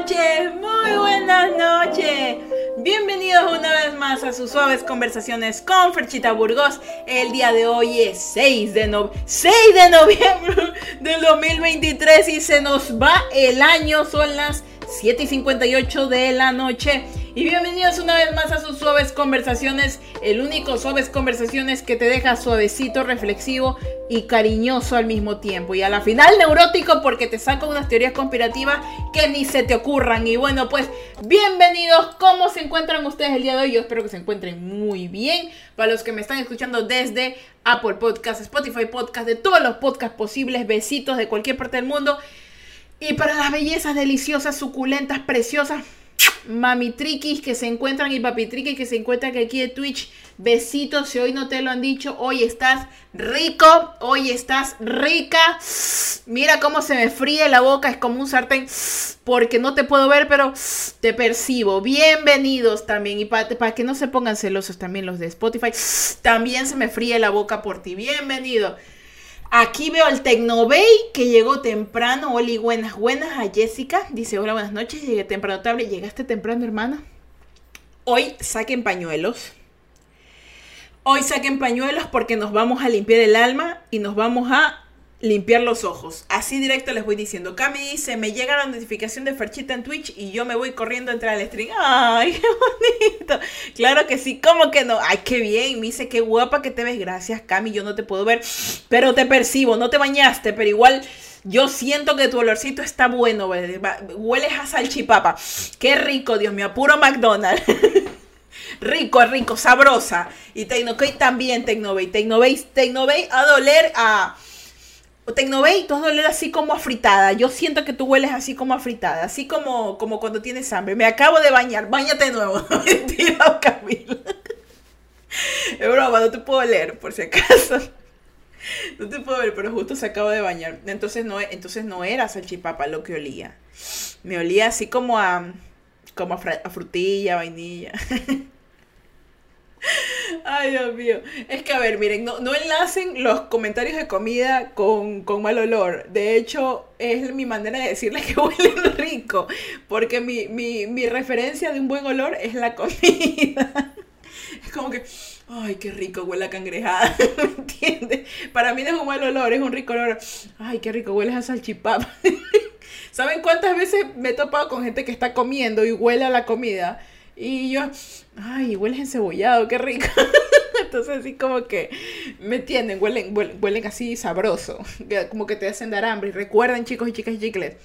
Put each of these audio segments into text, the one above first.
noches, muy buenas noches. Bienvenidos una vez más a sus suaves conversaciones con Ferchita Burgos. El día de hoy es 6 de, 6 de noviembre del 2023 y se nos va el año. Son las 7 y 58 de la noche. Y bienvenidos una vez más a sus suaves conversaciones, el único suaves conversaciones que te deja suavecito, reflexivo y cariñoso al mismo tiempo. Y a la final neurótico porque te saco unas teorías conspirativas que ni se te ocurran. Y bueno, pues bienvenidos. ¿Cómo se encuentran ustedes el día de hoy? Yo espero que se encuentren muy bien. Para los que me están escuchando desde Apple Podcast, Spotify Podcast, de todos los podcasts posibles, besitos de cualquier parte del mundo. Y para las bellezas deliciosas, suculentas, preciosas, mami triquis que se encuentran y papi triquis que se encuentran aquí de Twitch. Besitos, si hoy no te lo han dicho, hoy estás rico, hoy estás rica. Mira cómo se me fríe la boca, es como un sartén, porque no te puedo ver, pero te percibo. Bienvenidos también, y para, para que no se pongan celosos también los de Spotify, también se me fríe la boca por ti. Bienvenido. Aquí veo al Tecnobay que llegó temprano. Oli, buenas, buenas a Jessica. Dice, hola, buenas noches. Llegué temprano, table. ¿Llegaste temprano, hermana? Hoy saquen pañuelos. Hoy saquen pañuelos porque nos vamos a limpiar el alma y nos vamos a limpiar los ojos. Así directo les voy diciendo. Cami dice, me llega la notificación de Ferchita en Twitch y yo me voy corriendo a entrar al stream. Ay, qué bonito. Claro que sí, ¿cómo que no? Ay, qué bien. Me dice, qué guapa que te ves. Gracias, Cami. Yo no te puedo ver, pero te percibo. No te bañaste, pero igual... Yo siento que tu olorcito está bueno, hueles a salchipapa. Qué rico, Dios mío, puro McDonald's. rico, rico, sabrosa. Y Tecnobay también, Tecnobay. Tecnobay, Tecnobay a doler a Tecnobay, tú doler así como a fritada. Yo siento que tú hueles así como a fritada, así como, como cuando tienes hambre. Me acabo de bañar, bañate de nuevo. Es broma, no te puedo leer, por si acaso. No te puedo ver, pero justo se acabo de bañar. Entonces no, entonces no era salchipapa lo que olía. Me olía así como a, como a frutilla, vainilla. Ay, Dios mío. Es que, a ver, miren, no, no enlacen los comentarios de comida con, mal olor. De hecho, es mi manera de decirles que huelen rico. Porque mi, mi referencia de un buen olor es la comida. Es como que, ay, qué rico huele a cangrejada. ¿Me entiendes? Para mí no es un mal olor, es un rico olor. Ay, qué rico huele a salchipapa. ¿Saben cuántas veces me he topado con gente que está comiendo y huele a la comida? Y yo, ay, hueles encebollado, qué rico. Entonces así como que, ¿me entienden? Huelen, huelen, así sabroso, como que te hacen dar hambre. Y recuerden, chicos y chicas chicles,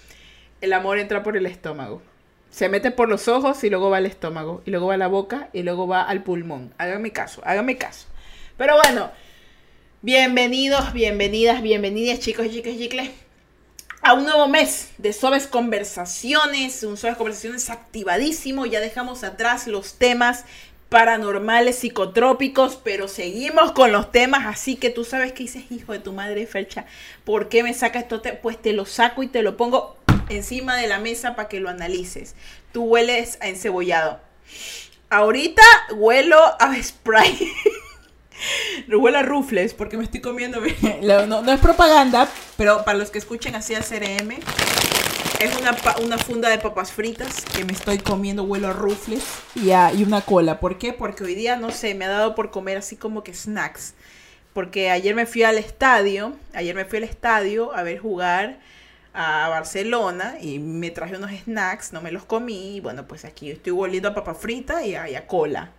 el amor entra por el estómago. Se mete por los ojos y luego va al estómago, y luego va a la boca y luego va al pulmón. Háganme caso, háganme caso. Pero bueno, bienvenidos, bienvenidas, bienvenidas, chicos y chicas chicles a un nuevo mes de suaves conversaciones, un suaves conversaciones activadísimo. Ya dejamos atrás los temas paranormales, psicotrópicos, pero seguimos con los temas, así que tú sabes que dices, hijo de tu madre, Fercha, ¿por qué me sacas esto? Pues te lo saco y te lo pongo encima de la mesa para que lo analices. Tú hueles a encebollado. Ahorita huelo a spray. Huele a rufles porque me estoy comiendo. No, es propaganda, pero para los que escuchen así a CRM, es una, una, funda de papas fritas que me estoy comiendo, huelo a rufles y, y una cola. ¿Por qué? Porque hoy día, no sé, me ha dado por comer así como que snacks. Porque ayer me fui al estadio, ayer me fui al estadio a ver jugar a Barcelona y me traje unos snacks, no me los comí. Y bueno, pues aquí estoy volviendo a papas fritas y a cola.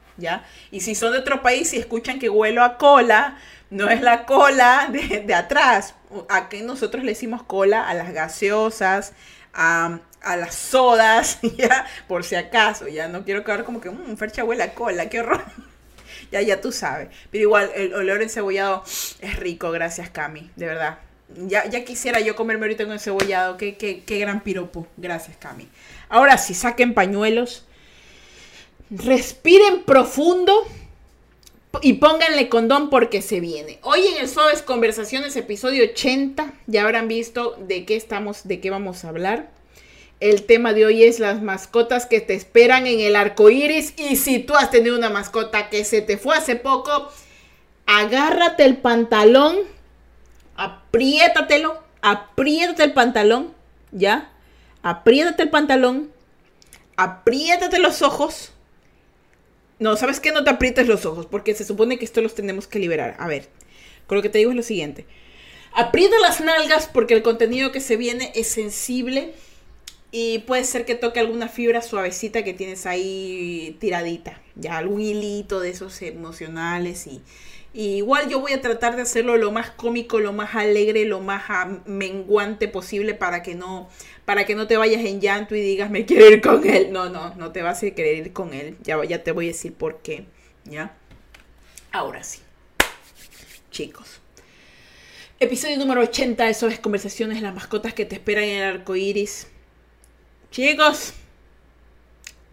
Y si son de otro país y escuchan que huelo a cola, no es la cola de, atrás. Aquí nosotros le decimos cola a las gaseosas, a, las sodas, ¿ya? Por si acaso, ya no quiero quedar como que, mmm, Fercha huele a cola, qué horror. ya, ya tú sabes. Pero igual, el olor encebollado es rico, gracias Cami, de verdad. Ya, ya quisiera yo comerme ahorita un encebollado, qué, qué, qué gran piropo. Gracias Cami. Ahora sí, saquen pañuelos respiren profundo y pónganle condón porque se viene. Hoy en el Suaves Conversaciones, episodio 80, ya habrán visto de qué estamos, de qué vamos a hablar. El tema de hoy es las mascotas que te esperan en el arco iris. Y si tú has tenido una mascota que se te fue hace poco, agárrate el pantalón, apriétatelo, apriétate el pantalón, ¿ya? Apriétate el pantalón apriétate los ojos. No, ¿sabes qué? No te aprietes los ojos, porque se supone que esto los tenemos que liberar. A ver, con lo que te digo es lo siguiente. Aprieta las nalgas porque el contenido que se viene es sensible y puede ser que toque alguna fibra suavecita que tienes ahí tiradita. Ya algún hilito de esos emocionales y, igual yo voy a tratar de hacerlo lo más cómico, lo más alegre, lo más menguante posible para que no para que no te vayas en llanto y digas me quiero ir con él. No, no, no te vas a querer ir con él. Ya, ya te voy a decir por qué. ¿Ya? Ahora sí. Chicos. Episodio número 80 de Sobres Conversaciones, las mascotas que te esperan en el arco iris. Chicos,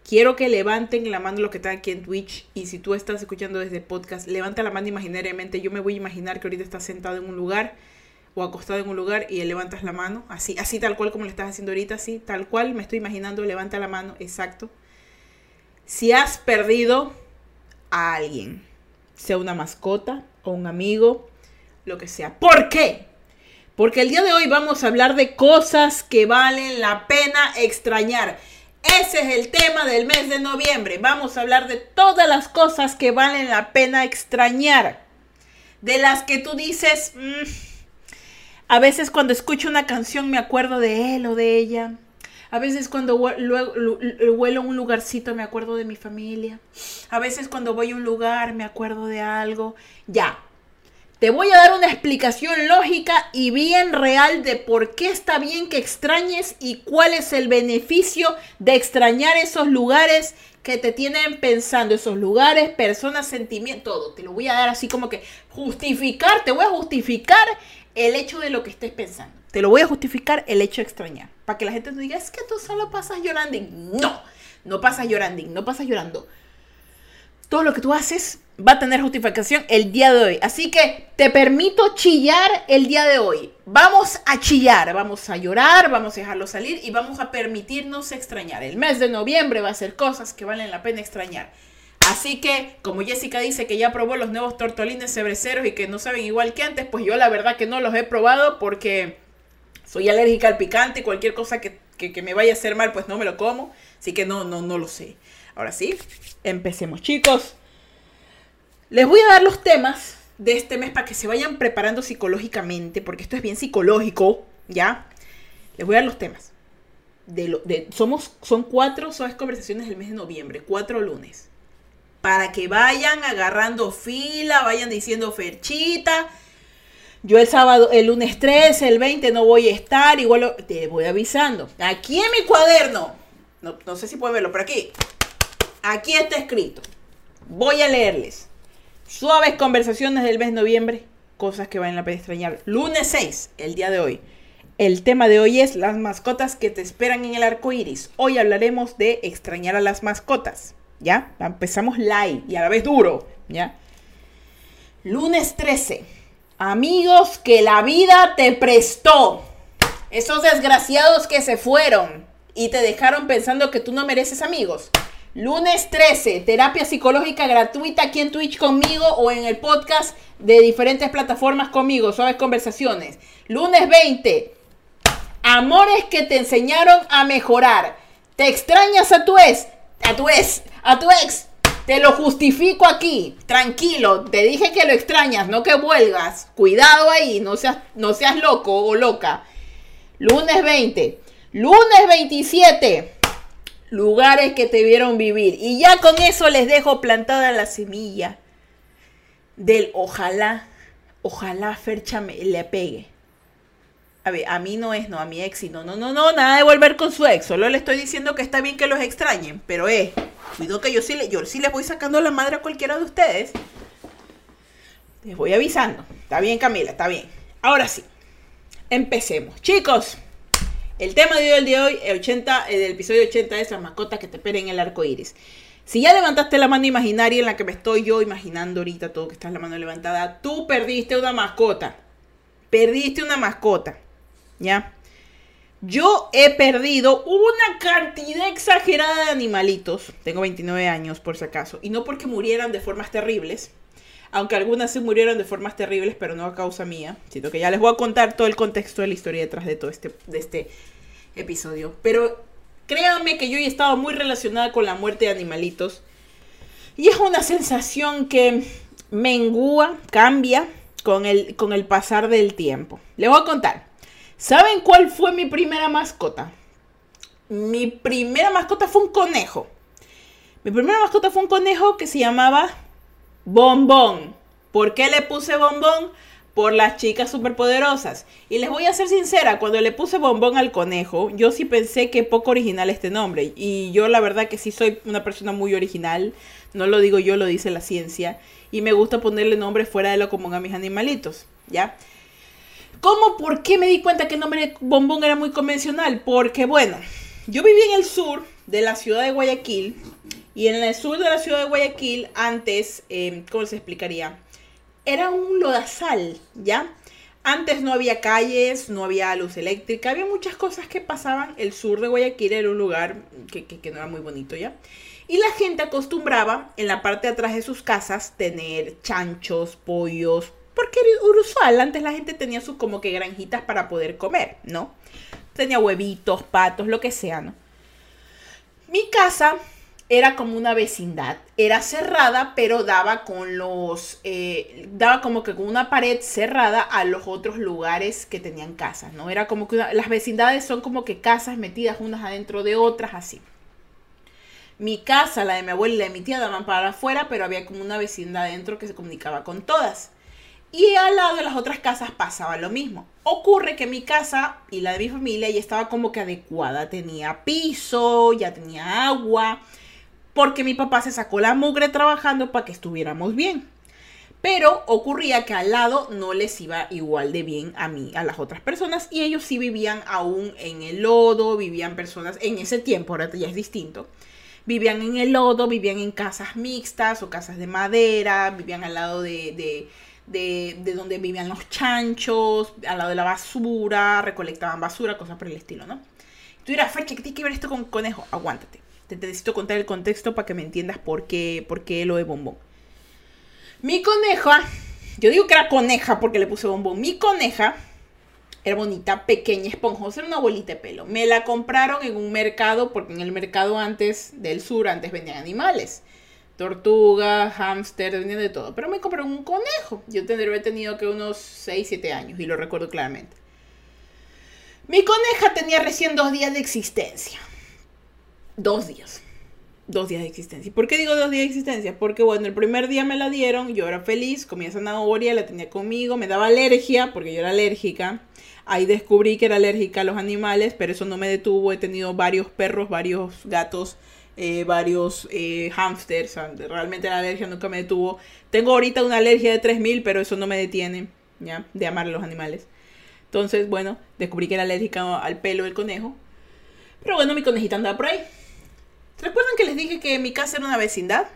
quiero que levanten la mano los que están aquí en Twitch. Y si tú estás escuchando desde podcast, levanta la mano imaginariamente. Yo me voy a imaginar que ahorita estás sentado en un lugar o acostado en un lugar y levantas la mano. Así, así tal cual como le estás haciendo ahorita, así, tal cual me estoy imaginando, levanta la mano, exacto. Si has perdido a alguien, sea una mascota o un amigo lo que sea. ¿Por qué? Porque el día de hoy vamos a hablar de cosas que valen la pena extrañar. Ese es el tema del mes de noviembre. Vamos a hablar de todas las cosas que valen la pena extrañar. De las que tú dices, mm, a veces cuando escucho una canción me acuerdo de él o de ella. A veces cuando huelo un lugarcito me acuerdo de mi familia. A veces cuando voy a un lugar me acuerdo de algo. Ya, te voy a dar una explicación lógica y bien real de por qué está bien que extrañes y cuál es el beneficio de extrañar esos lugares que te tienen pensando, esos lugares, personas, sentimientos, todo. Te lo voy a dar así como que justificar, te voy a justificar el hecho de lo que estés pensando. Te lo voy a justificar el hecho de extrañar. Para que la gente no diga, es que tú solo pasas llorando. No, no pasas llorando, no pasas llorando. Todo lo que tú haces va a tener justificación el día de hoy. Así que te permito chillar el día de hoy. Vamos a chillar, vamos a llorar, vamos a dejarlo salir y vamos a permitirnos extrañar. El mes de noviembre va a ser cosas que valen la pena extrañar. Así que, como Jessica dice que ya probó los nuevos tortolines cebreceros y que no saben igual que antes, pues yo la verdad que no los he probado porque soy alérgica al picante y cualquier cosa que, que me vaya a hacer mal, pues no me lo como. Así que no, no, no lo sé. Ahora sí, empecemos chicos. Les voy a dar los temas de este mes para que se vayan preparando psicológicamente, porque esto es bien psicológico, ¿ya? Les voy a dar los temas. Somos, son cuatro suaves conversaciones del mes de noviembre, cuatro lunes. Para que vayan agarrando fila, vayan diciendo ferchita. Yo el sábado, el lunes 13, el 20 no voy a estar, igual te voy avisando. Aquí en mi cuaderno, no, no sé si pueden verlo, pero aquí, aquí está escrito. Voy a leerles. Suaves conversaciones del mes de noviembre, cosas que valen la pena extrañar. Lunes 6, el día de hoy. El tema de hoy es las mascotas que te esperan en el arco iris. Hoy hablaremos de extrañar a las mascotas. ¿Ya? Empezamos live y a la vez duro. ¿Ya? Lunes 13. Amigos que la vida te prestó. Esos desgraciados que se fueron y te dejaron pensando que tú no mereces amigos. Lunes 13, terapia psicológica gratuita aquí en Twitch conmigo o en el podcast de diferentes plataformas conmigo, suaves conversaciones. Lunes 20, amores que te enseñaron a mejorar. ¿Te extrañas a tu ex? A tu ex, a tu ex. Te lo justifico aquí. Tranquilo, te dije que lo extrañas, no que vuelvas. Cuidado ahí, no seas, no seas loco o loca. Lunes 20. Lunes 27 lugares que te vieron vivir. Y ya con eso les dejo plantada la semilla del ojalá, ojalá Fercha me, le pegue. A ver, a mí no es, no, a mi ex, y no, no, no, no, nada de volver con su ex. Solo le estoy diciendo que está bien que los extrañen, pero eh, cuido que yo sí, le, yo sí les voy sacando la madre a cualquiera de ustedes. Les voy avisando. Está bien, Camila, está bien. Ahora sí, empecemos. Chicos, el tema de hoy, el de hoy, el 80, el del episodio 80 es las mascotas que te esperen en el arco iris. Si ya levantaste la mano imaginaria en la que me estoy yo imaginando ahorita todo que está la mano levantada, tú perdiste una mascota. Perdiste una mascota. ¿Ya? Yo he perdido una cantidad exagerada de animalitos. Tengo 29 años, por si acaso. Y no porque murieran de formas terribles. Aunque algunas sí murieron de formas terribles, pero no a causa mía. Siento que ya les voy a contar todo el contexto de la historia detrás de todo este, de este episodio. Pero Créanme que yo he estado muy relacionada con la muerte de animalitos. Y es una sensación que mengúa, cambia con el, con el pasar del tiempo. Les voy a contar. ¿Saben cuál fue mi primera mascota? Mi primera mascota fue un conejo. Mi primera mascota fue un conejo que se llamaba Bombón. ¿Por qué le puse Bombón? Por las chicas superpoderosas. Y les voy a ser sincera, cuando le puse Bombón al conejo, yo sí pensé que poco original este nombre. Y yo la verdad que sí soy una persona muy original. No lo digo yo, lo dice la ciencia. Y me gusta ponerle nombres fuera de lo común a mis animalitos. ¿Ya? ¿Cómo? ¿Por qué me di cuenta que el nombre de Bombón era muy convencional? Porque bueno, yo viví en el sur de la ciudad de Guayaquil y en el sur de la ciudad de Guayaquil, antes, eh, ¿cómo se explicaría? Era un lodazal, ¿ya? Antes no había calles, no había luz eléctrica, había muchas cosas que pasaban. El sur de Guayaquil era un lugar que, que, no era muy bonito, ¿ya? Y la gente acostumbraba en la parte de atrás de sus casas tener chanchos, pollos, porque era usual. Antes la gente tenía sus como que granjitas para poder comer, ¿no? Tenía huevitos, patos, lo que sea, ¿no? Mi casa era como una vecindad. Era cerrada, pero daba con los. Eh, daba como que con una pared cerrada a los otros lugares que tenían casas, ¿no? Era como que las vecindades son como que casas metidas unas adentro de otras, así. Mi casa, la de mi abuela y la de mi tía daban para afuera, pero había como una vecindad adentro que se comunicaba con todas. Y al lado de las otras casas pasaba lo mismo. Ocurre que mi casa y la de mi familia ya estaba como que adecuada. Tenía piso, ya tenía agua porque mi papá se sacó la mugre trabajando para que estuviéramos bien. Pero ocurría que al lado no les iba igual de bien a mí, a las otras personas, y ellos sí vivían aún en el lodo, vivían personas en ese tiempo, ahora ya es distinto. Vivían en el lodo, vivían en casas mixtas o casas de madera, vivían al lado de, de, donde vivían los chanchos, al lado de la basura, recolectaban basura, cosas por el estilo, ¿no? Tú dirás, Ferche, ¿qué que ver esto con conejo? Aguántate. Te necesito contar el contexto para que me entiendas por qué, por qué lo de bombón. Mi coneja, yo digo que era coneja porque le puse bombón. Mi coneja era bonita, pequeña, esponjosa, era una bolita de pelo. Me la compraron en un mercado, porque en el mercado antes del sur, antes vendían animales. Tortugas, hámster, vendían de todo. Pero me compraron un conejo. Yo tendría tenido que unos 6, 7 años y lo recuerdo claramente. Mi coneja tenía recién dos días de existencia dos días. Dos días de existencia. ¿Y por qué digo dos días de existencia? Porque bueno, el primer día me la dieron, yo era feliz, comía zanahoria, la tenía conmigo, me daba alergia, porque yo era alérgica. Ahí descubrí que era alérgica a los animales, pero eso no me detuvo. He tenido varios perros, varios gatos, eh, varios eh, hamsters. realmente la alergia nunca me detuvo. Tengo ahorita una alergia de 3000, pero eso no me detiene, ¿ya? De amar a los animales. Entonces, bueno, descubrí que era alérgica al pelo del conejo. Pero bueno, mi conejita andaba por ahí. ¿Recuerdan que les dije que mi casa era una vecindad?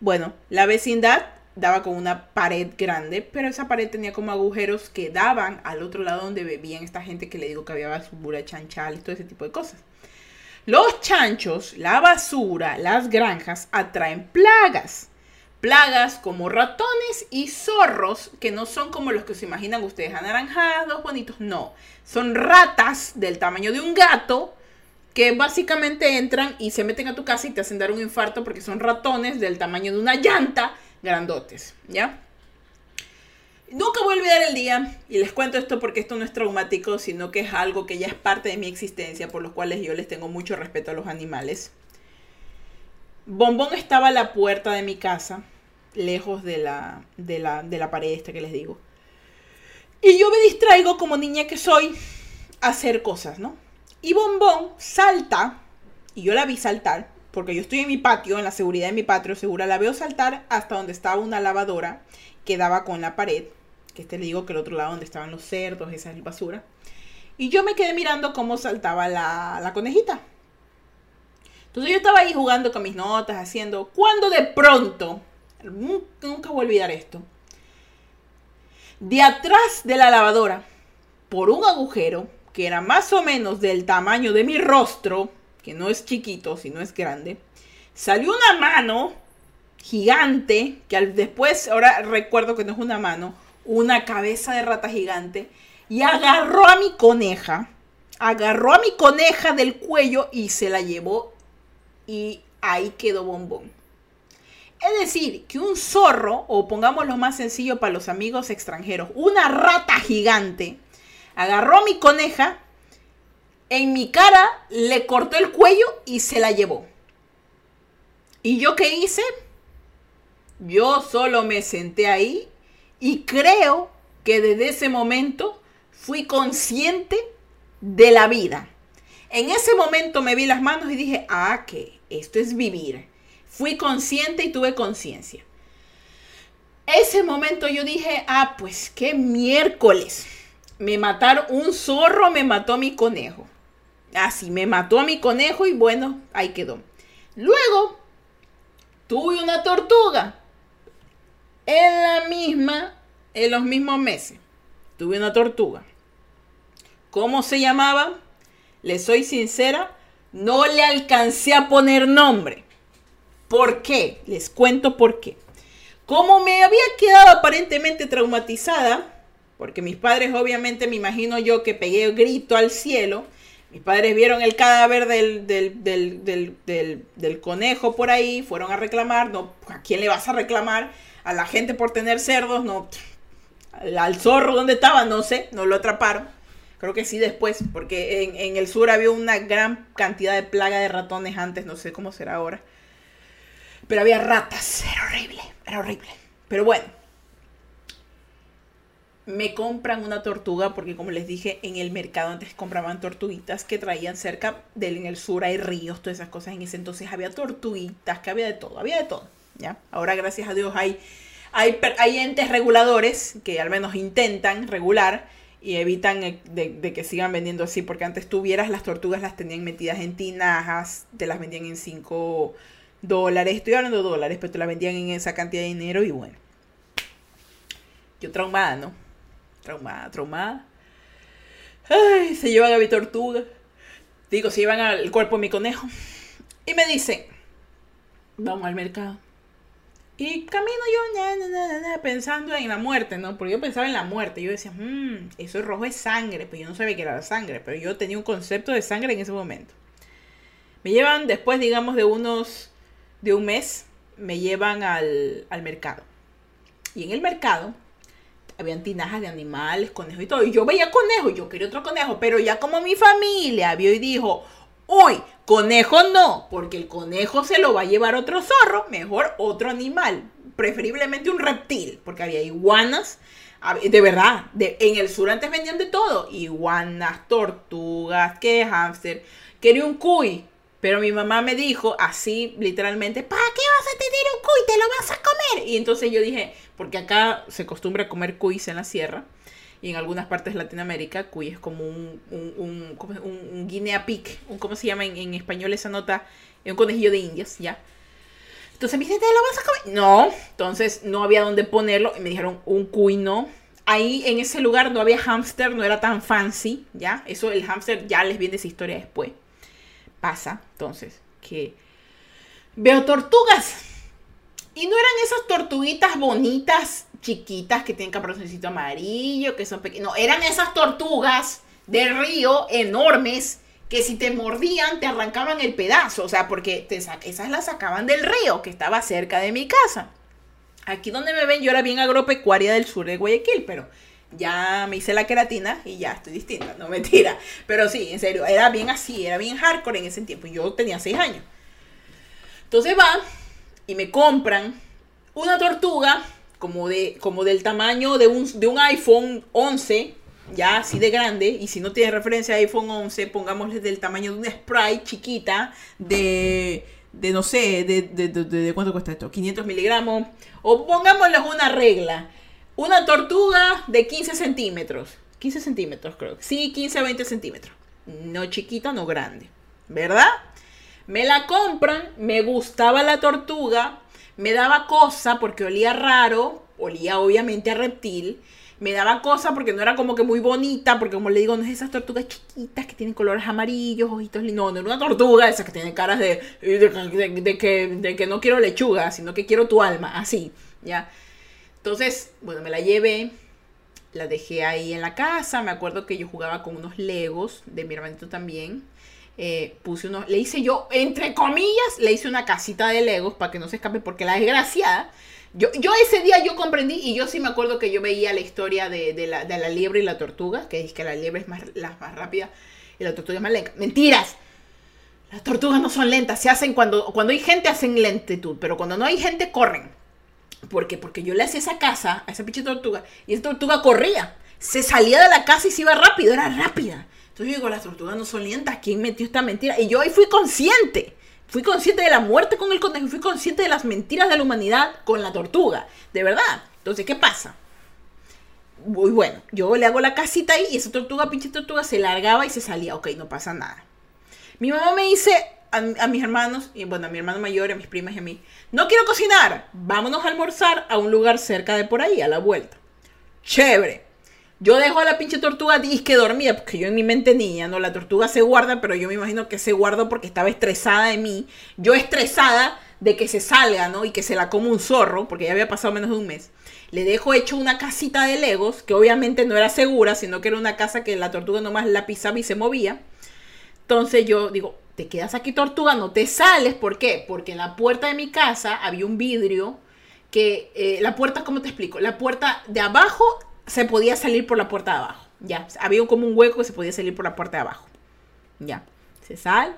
Bueno, la vecindad daba con una pared grande, pero esa pared tenía como agujeros que daban al otro lado donde vivían esta gente que le digo que había basura, chanchales, todo ese tipo de cosas. Los chanchos, la basura, las granjas atraen plagas. Plagas como ratones y zorros, que no son como los que se imaginan ustedes, anaranjados, bonitos, no. Son ratas del tamaño de un gato que básicamente entran y se meten a tu casa y te hacen dar un infarto porque son ratones del tamaño de una llanta grandotes, ¿ya? Nunca voy a olvidar el día, y les cuento esto porque esto no es traumático, sino que es algo que ya es parte de mi existencia, por los cuales yo les tengo mucho respeto a los animales. Bombón estaba a la puerta de mi casa, lejos de la, de la, de la pared esta que les digo. Y yo me distraigo como niña que soy a hacer cosas, ¿no? Y Bombón salta, y yo la vi saltar, porque yo estoy en mi patio, en la seguridad de mi patio, segura, la veo saltar hasta donde estaba una lavadora que daba con la pared, que este le digo que el otro lado donde estaban los cerdos, esa basura. Y yo me quedé mirando cómo saltaba la, la conejita. Entonces yo estaba ahí jugando con mis notas, haciendo, cuando de pronto, nunca voy a olvidar esto, de atrás de la lavadora, por un agujero, que era más o menos del tamaño de mi rostro, que no es chiquito, sino es grande, salió una mano gigante, que después, ahora recuerdo que no es una mano, una cabeza de rata gigante, y agarró a mi coneja, agarró a mi coneja del cuello y se la llevó y ahí quedó bombón. Es decir, que un zorro, o pongámoslo más sencillo para los amigos extranjeros, una rata gigante, agarró mi coneja, en mi cara le cortó el cuello y se la llevó. ¿Y yo qué hice? Yo solo me senté ahí y creo que desde ese momento fui consciente de la vida. En ese momento me vi las manos y dije, ah, que esto es vivir. Fui consciente y tuve conciencia. Ese momento yo dije, ah, pues qué miércoles. Me mataron, un zorro me mató a mi conejo. Así, me mató a mi conejo y bueno, ahí quedó. Luego, tuve una tortuga. En la misma, en los mismos meses. Tuve una tortuga. ¿Cómo se llamaba? Le soy sincera, no le alcancé a poner nombre. ¿Por qué? Les cuento por qué. Como me había quedado aparentemente traumatizada, porque mis padres obviamente me imagino yo que pegué grito al cielo, mis padres vieron el cadáver del, del, conejo por ahí, fueron a reclamar, no, ¿a quién le vas a reclamar? A la gente por tener cerdos, no, al zorro donde estaba, no sé, no lo atraparon. Creo que sí después, porque en, el sur había una gran cantidad de plaga de ratones antes, no sé cómo será ahora. Pero había ratas, era horrible, era horrible. Pero bueno, me compran una tortuga porque como les dije, en el mercado antes compraban tortuguitas que traían cerca del en el sur hay ríos, todas esas cosas. En ese entonces había tortuguitas, que había de todo, había de todo, ¿ya? Ahora gracias a Dios hay hay, hay entes reguladores que al menos intentan regular y evitan eh, de, que sigan vendiendo así, porque antes tuvieras las tortugas las tenían metidas en tinajas, te las vendían en 5 dólares, estoy hablando de dólares, pero te las vendían en esa cantidad de dinero y bueno. Yo traumada, ¿no? Traumada, traumada. Ay, se llevan a mi tortuga. Digo, se llevan al cuerpo de mi conejo. Y me dicen, vamos al mercado. Y camino yo pensando en la muerte, ¿no? Porque yo pensaba en la muerte. Yo decía, mmm, eso rojo es sangre. Pero yo no sabía que era sangre. Pero yo tenía un concepto de sangre en ese momento. Me llevan después, digamos, de unos. de un mes. Me llevan al, al mercado. Y en el mercado habían tinajas de animales, conejos y todo. Y yo veía conejos, yo quería otro conejo. Pero ya como mi familia vio y dijo, uy, Conejo no, porque el conejo se lo va a llevar otro zorro, mejor otro animal, preferiblemente un reptil, porque había iguanas, de verdad, en el sur antes vendían de todo, iguanas, tortugas, que hámster, quería un cuy, pero mi mamá me dijo así, literalmente, ¿para qué vas a tener un cuy? Te lo vas a comer. Y entonces yo dije, porque acá se acostumbra comer cuys en la sierra, y en algunas partes de Latinoamérica, cuy es como un, un, un, guinea pig, un, ¿cómo se llama en, español esa nota? Un conejillo de indias, ¿ya? Entonces me dice, ¿te lo vas a comer? No, entonces no había dónde ponerlo y me dijeron, un cuy no. Ahí en ese lugar no había hámster, no era tan fancy, ¿ya? Eso, el hámster ya les viene esa historia después. Pasa, entonces, que veo tortugas. Y no eran esas tortuguitas bonitas chiquitas que tienen caparoncito amarillo, que son pequeñas. No, eran esas tortugas de río enormes que si te mordían te arrancaban el pedazo. O sea, porque te esas las sacaban del río que estaba cerca de mi casa. Aquí donde me ven, yo era bien agropecuaria del sur de Guayaquil, pero ya me hice la queratina y ya estoy distinta, no mentira. Pero sí, en serio, era bien así, era bien hardcore en ese tiempo. Yo tenía seis años. Entonces va y me compran una tortuga como, de, como del tamaño de un, de un iPhone 11, ya así de grande, y si no tiene referencia a iPhone 11, pongámosle del tamaño de una Sprite chiquita de, de no sé, de, de, de, cuánto cuesta esto, 500 miligramos, o pongámosle una regla, una tortuga de 15 centímetros, 15 centímetros creo, sí, 15 a 20 centímetros, no chiquita, no grande, ¿verdad? Me la compran, me gustaba la tortuga, me daba cosa porque olía raro, olía obviamente a reptil. Me daba cosa porque no era como que muy bonita, porque como le digo, no es esas tortugas chiquitas que tienen colores amarillos, ojitos No, no era una tortuga esa que tiene caras de, de, que, de que no quiero lechuga, sino que quiero tu alma, así, ¿ya? Entonces, bueno, me la llevé, la dejé ahí en la casa. Me acuerdo que yo jugaba con unos legos de mi hermanito también. Eh, puse unos, le hice yo, entre comillas, le hice una casita de legos para que no se escape, porque la desgraciada, yo, yo ese día yo comprendí y yo sí me acuerdo que yo veía la historia de, la, de la, liebre y la tortuga, que es que la liebre es más, la más rápida y la tortuga es más lenta. Mentiras. Las tortugas no son lentas, se hacen cuando, cuando hay gente hacen lentitud, pero cuando no hay gente corren. ¿Por qué? Porque yo le hacía esa casa a esa pinche tortuga y esa tortuga corría. Se salía de la casa y se iba rápido, era rápida. Entonces yo digo, las tortugas no son lentas, ¿quién metió esta mentira? Y yo ahí fui consciente. Fui consciente de la muerte con el conejo, fui consciente de las mentiras de la humanidad con la tortuga. De verdad. Entonces, ¿qué pasa? Muy bueno, yo le hago la casita ahí y esa tortuga, pinche tortuga, se largaba y se salía. Ok, no pasa nada. Mi mamá me dice a, mis hermanos, y bueno, a mi hermano mayor, a mis primas y a mí, no quiero cocinar, vámonos a almorzar a un lugar cerca de por ahí, a la vuelta. Chévere. Yo dejo a la pinche tortuga que dormía, porque yo en mi mente niña, ¿no? La tortuga se guarda, pero yo me imagino que se guardó porque estaba estresada de mí. Yo estresada de que se salga, ¿no? Y que se la coma un zorro, porque ya había pasado menos de un mes. Le dejo hecho una casita de legos, que obviamente no era segura, sino que era una casa que la tortuga nomás la pisaba y se movía. Entonces yo digo, te quedas aquí tortuga, no te sales. ¿Por qué? Porque en la puerta de mi casa había un vidrio que, eh, la puerta, ¿cómo te explico? La puerta de abajo se podía salir por la puerta de abajo. Ya, había como un hueco que se podía salir por la puerta de abajo. Ya, se sale.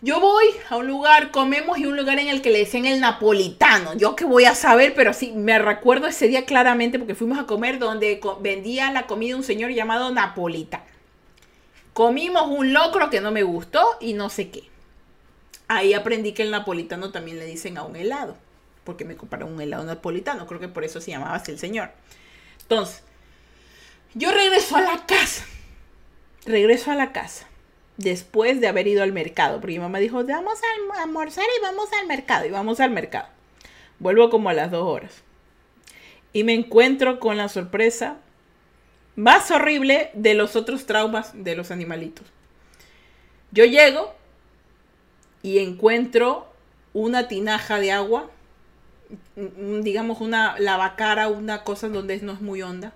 Yo voy a un lugar, comemos y un lugar en el que le decían el napolitano. Yo que voy a saber, pero sí, me recuerdo ese día claramente porque fuimos a comer donde vendía la comida un señor llamado napolitano. Comimos un locro que no me gustó y no sé qué. Ahí aprendí que el napolitano también le dicen a un helado, porque me compraron un helado napolitano, creo que por eso se llamaba así el señor. Entonces, yo regreso a la casa, regreso a la casa, después de haber ido al mercado, porque mi mamá dijo, vamos a almorzar y vamos al mercado, y vamos al mercado. Vuelvo como a las dos horas. Y me encuentro con la sorpresa más horrible de los otros traumas de los animalitos. Yo llego y encuentro una tinaja de agua, digamos una lavacara, una cosa donde no es muy honda,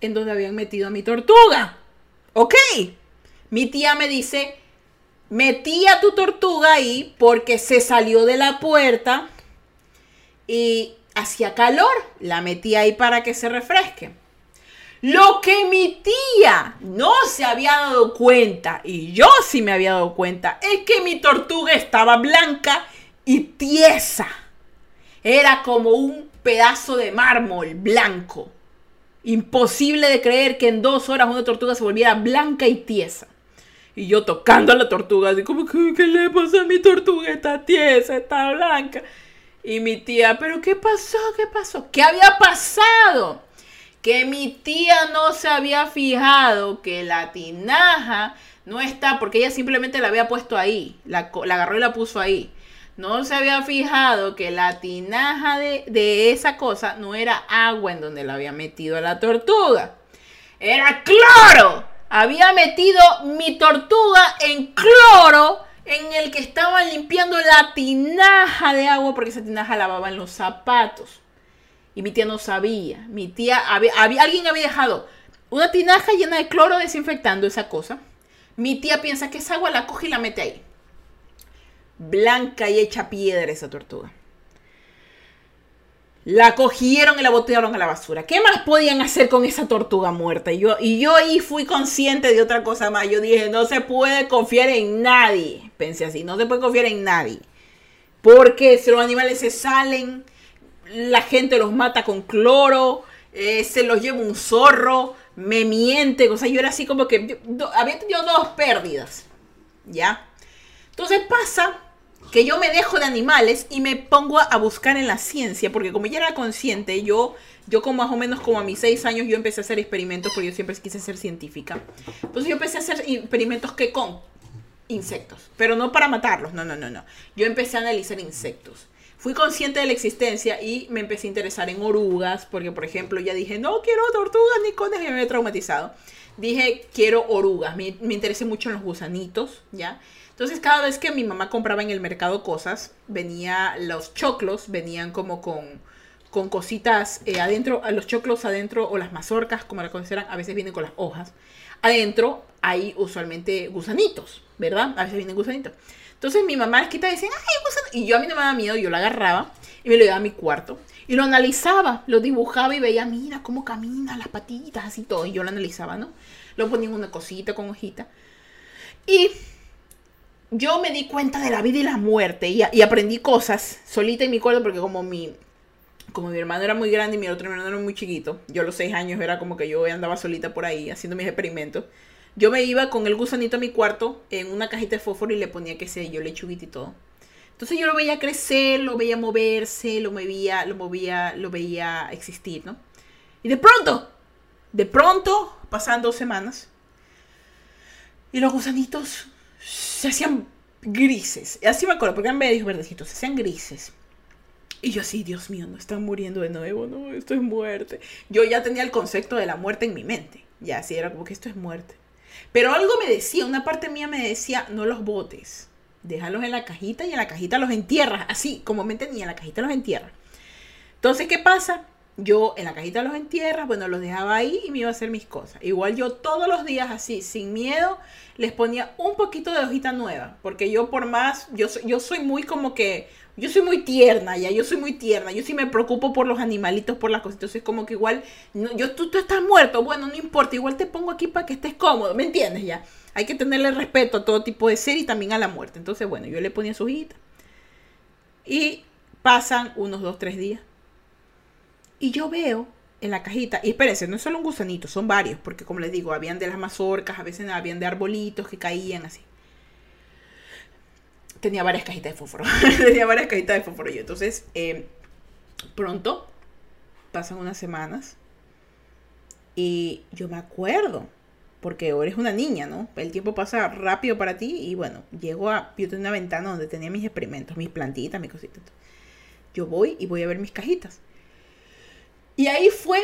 en donde habían metido a mi tortuga. Ok, mi tía me dice, metí a tu tortuga ahí porque se salió de la puerta y hacía calor, la metí ahí para que se refresque. Lo que mi tía no se había dado cuenta, y yo sí me había dado cuenta, es que mi tortuga estaba blanca y tiesa. Era como un pedazo de mármol blanco. Imposible de creer que en dos horas una tortuga se volviera blanca y tiesa. Y yo tocando a la tortuga, así como, ¿qué, ¿qué, le pasa a mi tortuga? Está tiesa, está blanca. Y mi tía, ¿pero qué pasó? ¿Qué pasó? ¿Qué había pasado? Que mi tía no se había fijado que la tinaja no está, porque ella simplemente la había puesto ahí, la, agarró y la puso ahí. No se había fijado que la tinaja de, de esa cosa no era agua en donde la había metido a la tortuga. Era cloro. Había metido mi tortuga en cloro en el que estaba limpiando la tinaja de agua porque esa tinaja lavaba en los zapatos. Y mi tía no sabía. Mi tía, había, alguien había dejado una tinaja llena de cloro desinfectando esa cosa. Mi tía piensa que esa agua la coge y la mete ahí. Blanca y hecha piedra esa tortuga. La cogieron y la botearon a la basura. ¿Qué más podían hacer con esa tortuga muerta? Y yo, y yo ahí fui consciente de otra cosa más. Yo dije, no se puede confiar en nadie. Pensé así, no se puede confiar en nadie. Porque si los animales se salen, la gente los mata con cloro, eh, se los lleva un zorro, me miente, o sea, yo era así como que había tenido dos pérdidas, ¿ya? Entonces pasa que yo me dejo de animales y me pongo a buscar en la ciencia, porque como ya era consciente, yo, yo como más o menos como a mis seis años, yo empecé a hacer experimentos, porque yo siempre quise ser científica. Entonces yo empecé a hacer experimentos que con insectos, pero no para matarlos, no, no, no, no. Yo empecé a analizar insectos fui consciente de la existencia y me empecé a interesar en orugas, porque por ejemplo ya dije, no quiero tortugas ni conejos, me había traumatizado. Dije, quiero orugas, me, me interesé mucho en los gusanitos, ¿ya? Entonces cada vez que mi mamá compraba en el mercado cosas, venía los choclos, venían como con, con cositas eh, adentro, los choclos adentro o las mazorcas, como la conocerán, a veces vienen con las hojas. Adentro hay usualmente gusanitos, ¿verdad? A veces vienen gusanitos. Entonces mi mamá les quita y decía, ay, gusanito. Y yo a mí no me daba miedo, yo lo agarraba y me lo llevaba a mi cuarto. Y lo analizaba, lo dibujaba y veía, mira cómo camina, las patitas, así todo. Y yo lo analizaba, ¿no? Lo ponía en una cosita con hojita. Y yo me di cuenta de la vida y la muerte y, y, aprendí cosas solita en mi cuarto porque como mi, como mi hermano era muy grande y mi otro hermano era muy chiquito, yo a los seis años era como que yo andaba solita por ahí haciendo mis experimentos. Yo me iba con el gusanito a mi cuarto en una cajita de fósforo y le ponía, qué sé yo, lechuguita y todo. Entonces yo lo veía crecer, lo veía moverse, lo movía, lo movía, lo veía existir, ¿no? Y de pronto, de pronto, pasan dos semanas, y los gusanitos se hacían grises. Así me acuerdo, porque eran medios verdecitos, se hacían grises. Y yo así, Dios mío, no están muriendo de nuevo, no, esto es muerte. Yo ya tenía el concepto de la muerte en mi mente. Ya, así era como que esto es muerte. Pero algo me decía, una parte mía me decía, no los botes. Déjalos en la cajita y en la cajita los entierras. Así, como me tenía, en la cajita los entierras. Entonces, ¿qué pasa? Yo en la cajita los entierras, bueno, los dejaba ahí y me iba a hacer mis cosas. Igual yo todos los días así, sin miedo, les ponía un poquito de hojita nueva. Porque yo por más, yo, yo soy muy como que yo soy muy tierna, ya, yo soy muy tierna, yo sí me preocupo por los animalitos, por las cosas, entonces como que igual, yo, tú, tú estás muerto, bueno, no importa, igual te pongo aquí para que estés cómodo, ¿me entiendes ya? Hay que tenerle respeto a todo tipo de ser y también a la muerte, entonces bueno, yo le ponía su hijita. Y pasan unos dos, tres días. Y yo veo en la cajita, y espérense, no es solo un gusanito, son varios, porque como les digo, habían de las mazorcas, a veces habían de arbolitos que caían así tenía varias cajitas de fósforo. tenía varias cajitas de fósforo yo. Entonces, eh, pronto, pasan unas semanas y yo me acuerdo, porque ahora eres una niña, ¿no? El tiempo pasa rápido para ti y bueno, llego a, yo tenía una ventana donde tenía mis experimentos, mis plantitas, mis cositas. Yo voy y voy a ver mis cajitas. Y ahí fue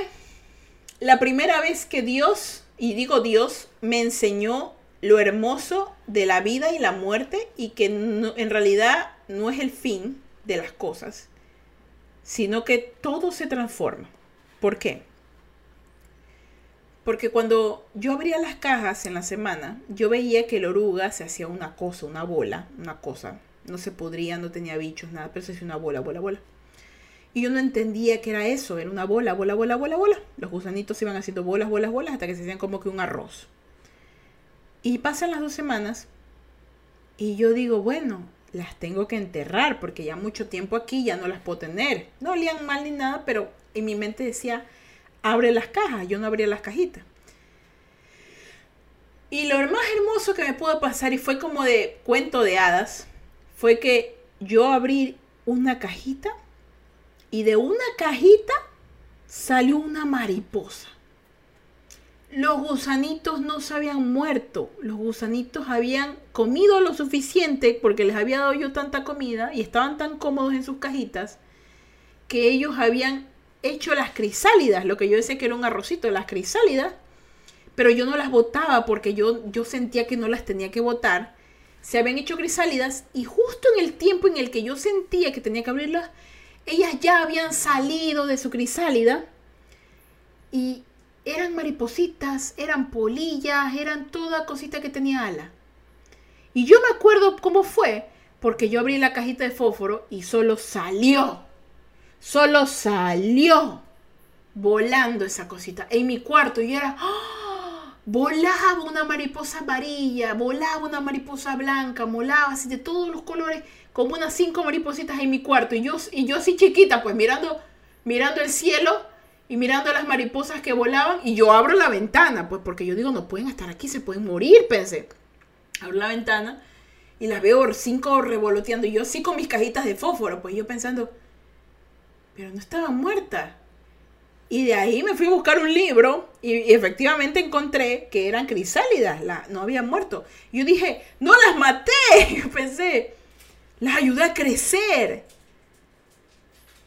la primera vez que Dios, y digo Dios, me enseñó lo hermoso de la vida y la muerte y que en realidad no es el fin de las cosas, sino que todo se transforma. ¿Por qué? Porque cuando yo abría las cajas en la semana, yo veía que la oruga se hacía una cosa, una bola, una cosa. No se podría, no tenía bichos, nada, pero se hacía una bola, bola, bola. Y yo no entendía que era eso, era una bola, bola, bola, bola, bola. Los gusanitos iban haciendo bolas, bolas, bolas, hasta que se hacían como que un arroz. Y pasan las dos semanas y yo digo, bueno, las tengo que enterrar porque ya mucho tiempo aquí ya no las puedo tener. No olían mal ni nada, pero en mi mente decía, abre las cajas, yo no abría las cajitas. Y lo más hermoso que me pudo pasar, y fue como de cuento de hadas, fue que yo abrí una cajita y de una cajita salió una mariposa. Los gusanitos no se habían muerto, los gusanitos habían comido lo suficiente porque les había dado yo tanta comida y estaban tan cómodos en sus cajitas que ellos habían hecho las crisálidas, lo que yo decía que era un arrocito, las crisálidas, pero yo no las botaba porque yo, yo sentía que no las tenía que botar. Se habían hecho crisálidas y justo en el tiempo en el que yo sentía que tenía que abrirlas, ellas ya habían salido de su crisálida y eran maripositas, eran polillas, eran toda cosita que tenía ala. Y yo me acuerdo cómo fue, porque yo abrí la cajita de fósforo y solo salió, solo salió volando esa cosita en mi cuarto y era, ¡ah! volaba una mariposa amarilla, volaba una mariposa blanca, volaba así de todos los colores, como unas cinco maripositas en mi cuarto y yo, y yo así chiquita, pues mirando, mirando el cielo y mirando las mariposas que volaban y yo abro la ventana, pues porque yo digo, no pueden estar aquí, se pueden morir, pensé. Abro la ventana y las veo cinco revoloteando y yo así con mis cajitas de fósforo, pues yo pensando, pero no estaban muertas. Y de ahí me fui a buscar un libro y, efectivamente encontré que eran crisálidas, la, no habían muerto. Yo dije, no las maté, yo pensé, las ayudé a crecer.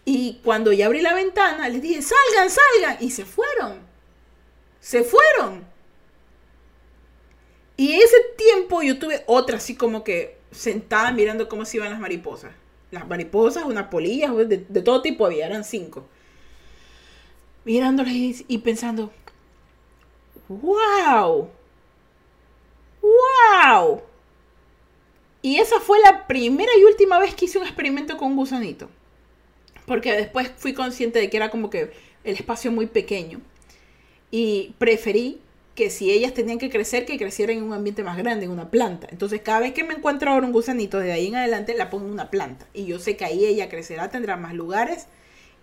Y cuando ya abrí la ventana, les dije, salgan, salgan. Y se fueron. Se fueron. Y ese tiempo yo tuve otra así como que sentada mirando cómo se iban las mariposas. Las mariposas, unas polillas, de, todo tipo había, eran cinco. mirándoles y pensando, wow, wow. Y esa fue la primera y última vez que hice un experimento con un gusanito. Porque después fui consciente de que era como que el espacio muy pequeño. Y preferí que si ellas tenían que crecer, que crecieran en un ambiente más grande, en una planta. Entonces, cada vez que me encuentro ahora un gusanito, de ahí en adelante la pongo en una planta. Y yo sé que ahí ella crecerá, tendrá más lugares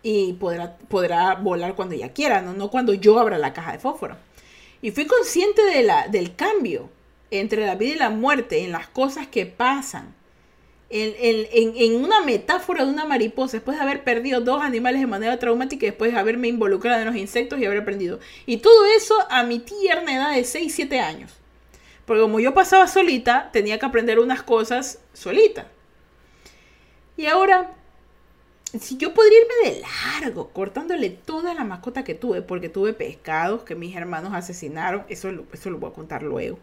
y podrá, podrá volar cuando ella quiera, ¿no? no cuando yo abra la caja de fósforo. Y fui consciente de la, del cambio entre la vida y la muerte, en las cosas que pasan. En, en, una metáfora de una mariposa, después de haber perdido dos animales de manera traumática y después de haberme involucrado en los insectos y haber aprendido. Y todo eso a mi tierna edad de 6, 7 años. Porque como yo pasaba solita, tenía que aprender unas cosas solita. Y ahora, si yo podría irme de largo, cortándole toda la mascota que tuve, porque tuve pescados que mis hermanos asesinaron, eso, eso lo voy a contar luego.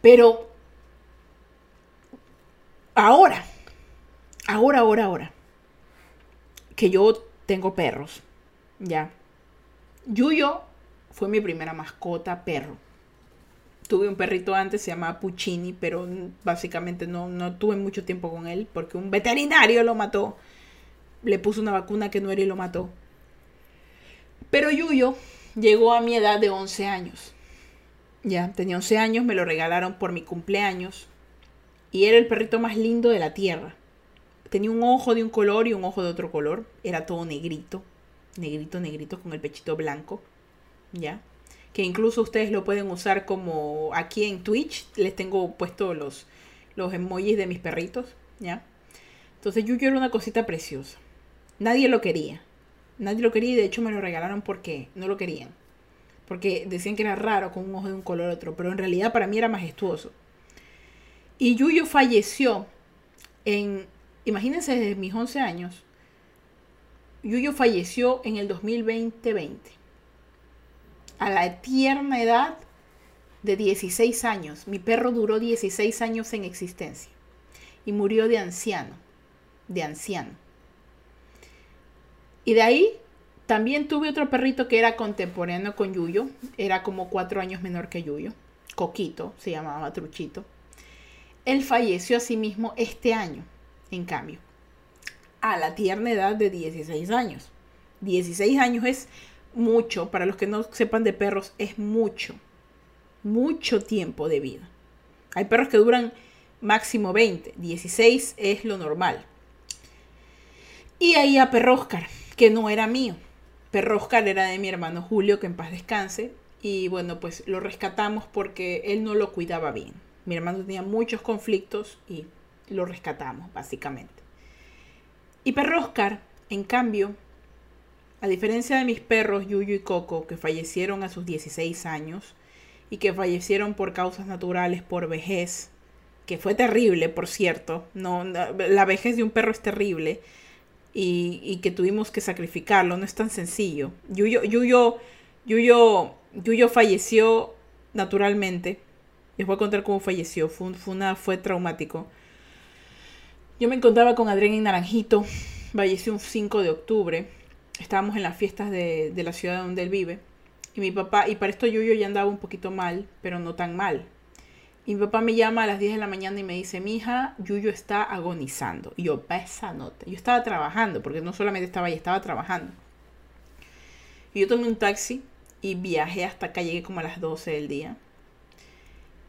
Pero ahora, ahora, ahora, ahora, que yo tengo perros, ya. Yuyo fue mi primera mascota perro. Tuve un perrito antes, se llamaba Puccini, pero básicamente no, no tuve mucho tiempo con él porque un veterinario lo mató. Le puso una vacuna que no era y lo mató. Pero Yuyo llegó a mi edad de 11 años. Ya, tenía 11 años, me lo regalaron por mi cumpleaños. Y era el perrito más lindo de la tierra. Tenía un ojo de un color y un ojo de otro color. Era todo negrito. Negrito, negrito, con el pechito blanco. ¿Ya? Que incluso ustedes lo pueden usar como aquí en Twitch. Les tengo puesto los, los emojis de mis perritos. ¿Ya? Entonces Yuyo era una cosita preciosa. Nadie lo quería. Nadie lo quería y de hecho me lo regalaron porque no lo querían porque decían que era raro con un ojo de un color otro, pero en realidad para mí era majestuoso. Y Yuyo falleció en, imagínense desde mis 11 años, Yuyo falleció en el 2020, a la tierna edad de 16 años. Mi perro duró 16 años en existencia y murió de anciano, de anciano. Y de ahí también tuve otro perrito que era contemporáneo con Yuyo. Era como cuatro años menor que Yuyo. Coquito, se llamaba Truchito. Él falleció a sí mismo este año, en cambio. A la tierna edad de 16 años. 16 años es mucho, para los que no sepan de perros, es mucho. Mucho tiempo de vida. Hay perros que duran máximo 20. 16 es lo normal. Y ahí a perro Oscar, que no era mío perro Oscar era de mi hermano Julio, que en paz descanse. Y bueno, pues lo rescatamos porque él no lo cuidaba bien. Mi hermano tenía muchos conflictos y lo rescatamos, básicamente. Y perro Oscar, en cambio, a diferencia de mis perros Yuyu y Coco, que fallecieron a sus 16 años y que fallecieron por causas naturales, por vejez, que fue terrible, por cierto. No, la vejez de un perro es terrible y, que tuvimos que sacrificarlo, no es tan sencillo. Yuyo, Yuyo, Yuyo, Yuyo falleció naturalmente. Les voy a contar cómo falleció, fue, fue, una, fue traumático. Yo me encontraba con Adrián en Naranjito, falleció un 5 de octubre. Estábamos en las fiestas de, de la ciudad donde él vive. Y mi papá, y para esto Yuyo ya andaba un poquito mal, pero no tan mal. Y mi papá me llama a las 10 de la mañana y me dice, mi hija, Yuyo está agonizando. Y yo, esa nota. Yo estaba trabajando, porque no solamente estaba ahí, estaba trabajando. Y yo tomé un taxi y viajé hasta acá, llegué como a las 12 del día.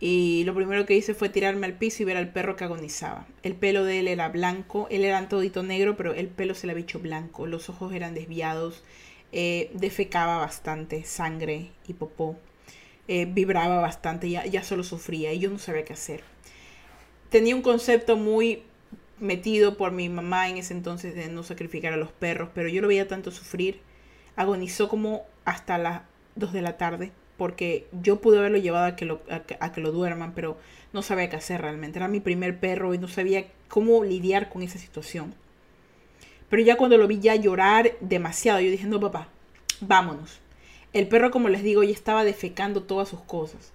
Y lo primero que hice fue tirarme al piso y ver al perro que agonizaba. El pelo de él era blanco, él era todito negro, pero el pelo se le había hecho blanco, los ojos eran desviados, eh, defecaba bastante sangre y popó. Eh, vibraba bastante, ya, ya solo sufría y yo no sabía qué hacer. Tenía un concepto muy metido por mi mamá en ese entonces de no sacrificar a los perros, pero yo lo veía tanto sufrir. Agonizó como hasta las 2 de la tarde, porque yo pude haberlo llevado a que lo, a lo duerman, pero no sabía qué hacer realmente. Era mi primer perro y no sabía cómo lidiar con esa situación. Pero ya cuando lo vi ya llorar demasiado, yo dije, no papá, vámonos. El perro, como les digo, ya estaba defecando todas sus cosas.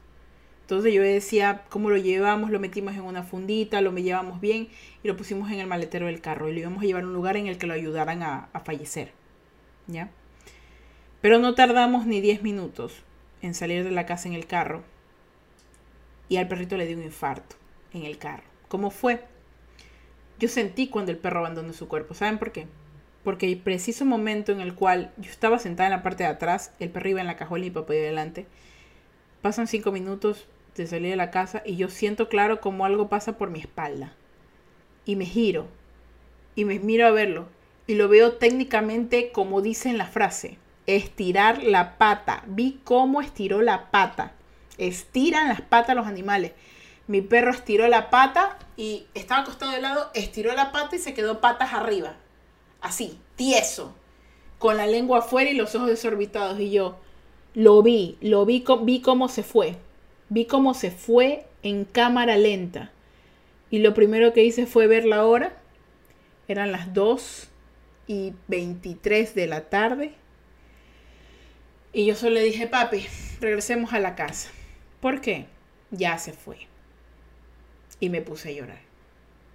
Entonces yo decía, ¿cómo lo llevamos? Lo metimos en una fundita, lo llevamos bien y lo pusimos en el maletero del carro y lo íbamos a llevar a un lugar en el que lo ayudaran a, fallecer. ¿Ya? Pero no tardamos ni 10 minutos en salir de la casa en el carro. Y al perrito le dio un infarto en el carro. ¿Cómo fue? Yo sentí cuando el perro abandonó su cuerpo. ¿Saben por qué? Porque el preciso momento en el cual yo estaba sentada en la parte de atrás, el perro iba en la cajuela y mi papá iba adelante. Pasan cinco minutos de salir de la casa y yo siento claro como algo pasa por mi espalda. Y me giro. Y me miro a verlo. Y lo veo técnicamente como dice en la frase. Estirar la pata. Vi cómo estiró la pata. Estiran las patas los animales. Mi perro estiró la pata y estaba acostado de lado, estiró la pata y se quedó patas arriba. Así, tieso, con la lengua afuera y los ojos desorbitados. Y yo lo vi, lo vi, vi cómo se fue. Vi cómo se fue en cámara lenta. Y lo primero que hice fue ver la hora. Eran las 2 y 23 de la tarde. Y yo solo le dije, papi, regresemos a la casa. ¿Por qué? Ya se fue y me puse a llorar.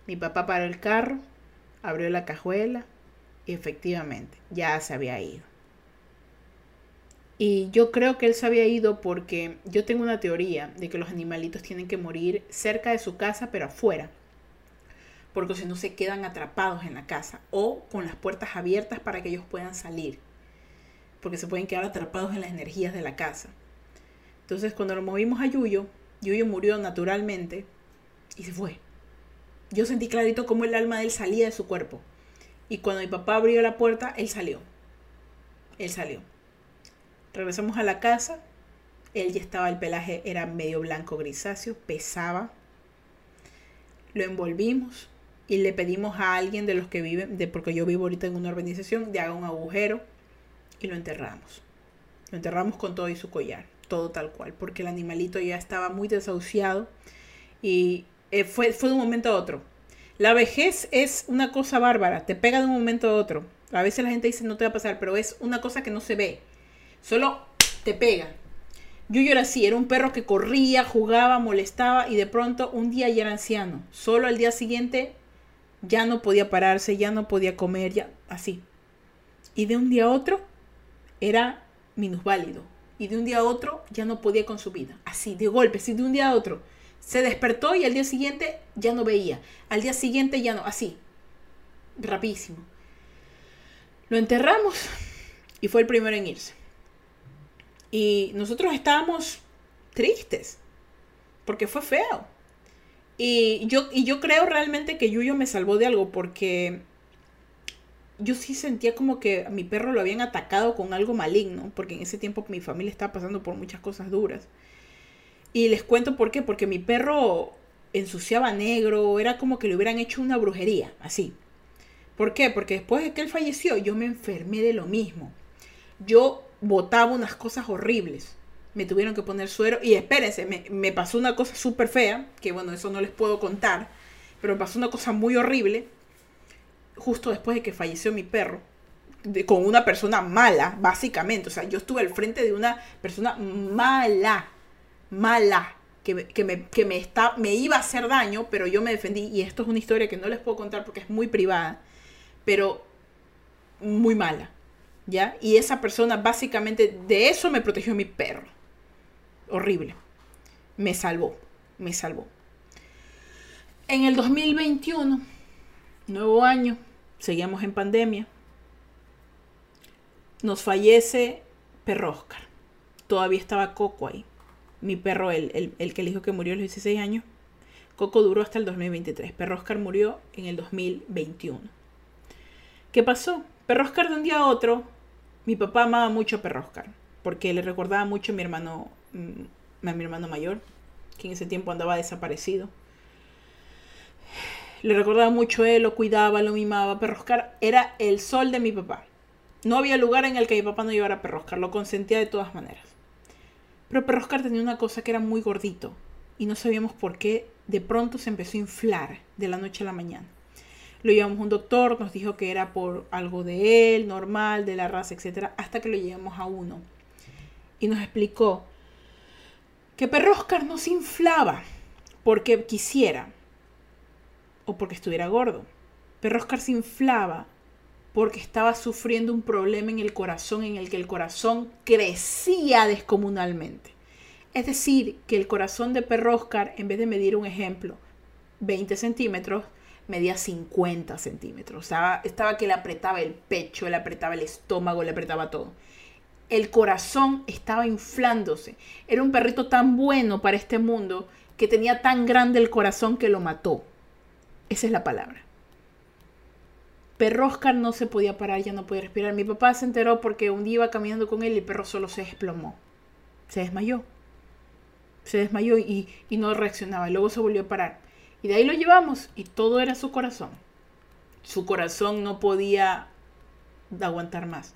Mi papá paró el carro, abrió la cajuela y efectivamente ya se había ido. Y yo creo que él se había ido porque yo tengo una teoría de que los animalitos tienen que morir cerca de su casa, pero afuera. Porque si no se quedan atrapados en la casa o con las puertas abiertas para que ellos puedan salir. Porque se pueden quedar atrapados en las energías de la casa. Entonces cuando lo movimos a Yuyo, Yuyo murió naturalmente y se fue. Yo sentí clarito cómo el alma de él salía de su cuerpo. Y cuando mi papá abrió la puerta, él salió. Él salió. Regresamos a la casa. Él ya estaba, el pelaje era medio blanco grisáceo, pesaba. Lo envolvimos y le pedimos a alguien de los que viven, de, porque yo vivo ahorita en una organización, de haga un agujero y lo enterramos. Lo enterramos con todo y su collar, todo tal cual, porque el animalito ya estaba muy desahuciado y eh, fue, fue de un momento a otro. La vejez es una cosa bárbara, te pega de un momento a otro. A veces la gente dice no te va a pasar, pero es una cosa que no se ve. Solo te pega. Yo era así, era un perro que corría, jugaba, molestaba y de pronto un día ya era anciano. Solo al día siguiente ya no podía pararse, ya no podía comer, ya así. Y de un día a otro era minusválido. Y de un día a otro ya no podía con su vida. Así, de golpe, así de un día a otro. Se despertó y al día siguiente ya no veía. Al día siguiente ya no, así. Rapidísimo. Lo enterramos y fue el primero en irse. Y nosotros estábamos tristes porque fue feo. Y yo, y yo creo realmente que Yuyo me salvó de algo porque yo sí sentía como que a mi perro lo habían atacado con algo maligno, porque en ese tiempo mi familia estaba pasando por muchas cosas duras. Y les cuento por qué, porque mi perro ensuciaba negro, era como que le hubieran hecho una brujería, así. ¿Por qué? Porque después de que él falleció, yo me enfermé de lo mismo. Yo botaba unas cosas horribles. Me tuvieron que poner suero. Y espérense, me, pasó una cosa súper fea, que bueno, eso no les puedo contar, pero me pasó una cosa muy horrible justo después de que falleció mi perro. con una persona mala, básicamente. O sea, yo estuve al frente de una persona mala mala que, me, que me, está, me iba a hacer daño, pero yo me defendí. Y esto es una historia que no les puedo contar porque es muy privada, pero muy mala. ¿Ya? Y esa persona básicamente de eso me protegió mi perro. Horrible. Me salvó, me salvó. En el 2021, nuevo año, seguíamos en pandemia, nos fallece Perro Oscar. Todavía estaba Coco ahí mi perro, el, el, que el hijo que murió a los 16 años, Coco duró hasta el 2023. Perro Oscar murió en el 2021. ¿Qué pasó? Perro Oscar de un día a otro, mi papá amaba mucho a Perro Oscar, porque le recordaba mucho a mi hermano, mm, a mi hermano mayor, que en ese tiempo andaba desaparecido. Le recordaba mucho a él, lo cuidaba, lo mimaba. Perro Oscar era el sol de mi papá. No había lugar en el que mi papá no llevara a Perro Oscar, lo consentía de todas maneras. Pero Perro Oscar tenía una cosa que era muy gordito y no sabíamos por qué de pronto se empezó a inflar de la noche a la mañana. Lo llevamos a un doctor, nos dijo que era por algo de él, normal, de la raza, etc. Hasta que lo llevamos a uno. Y nos explicó que Perro Oscar no se inflaba porque quisiera o porque estuviera gordo. Perro Oscar se inflaba porque estaba sufriendo un problema en el corazón en el que el corazón crecía descomunalmente. Es decir, que el corazón de perro Oscar, en vez de medir un ejemplo, 20 centímetros, medía 50 centímetros. O sea, estaba que le apretaba el pecho, le apretaba el estómago, le apretaba todo. El corazón estaba inflándose. Era un perrito tan bueno para este mundo que tenía tan grande el corazón que lo mató. Esa es la palabra. Perro Oscar no se podía parar, ya no podía respirar. Mi papá se enteró porque un día iba caminando con él y el perro solo se desplomó. Se desmayó se desmayó y, no reaccionaba. Luego se volvió a parar. Y de ahí lo llevamos y todo era su corazón. Su corazón no podía aguantar más.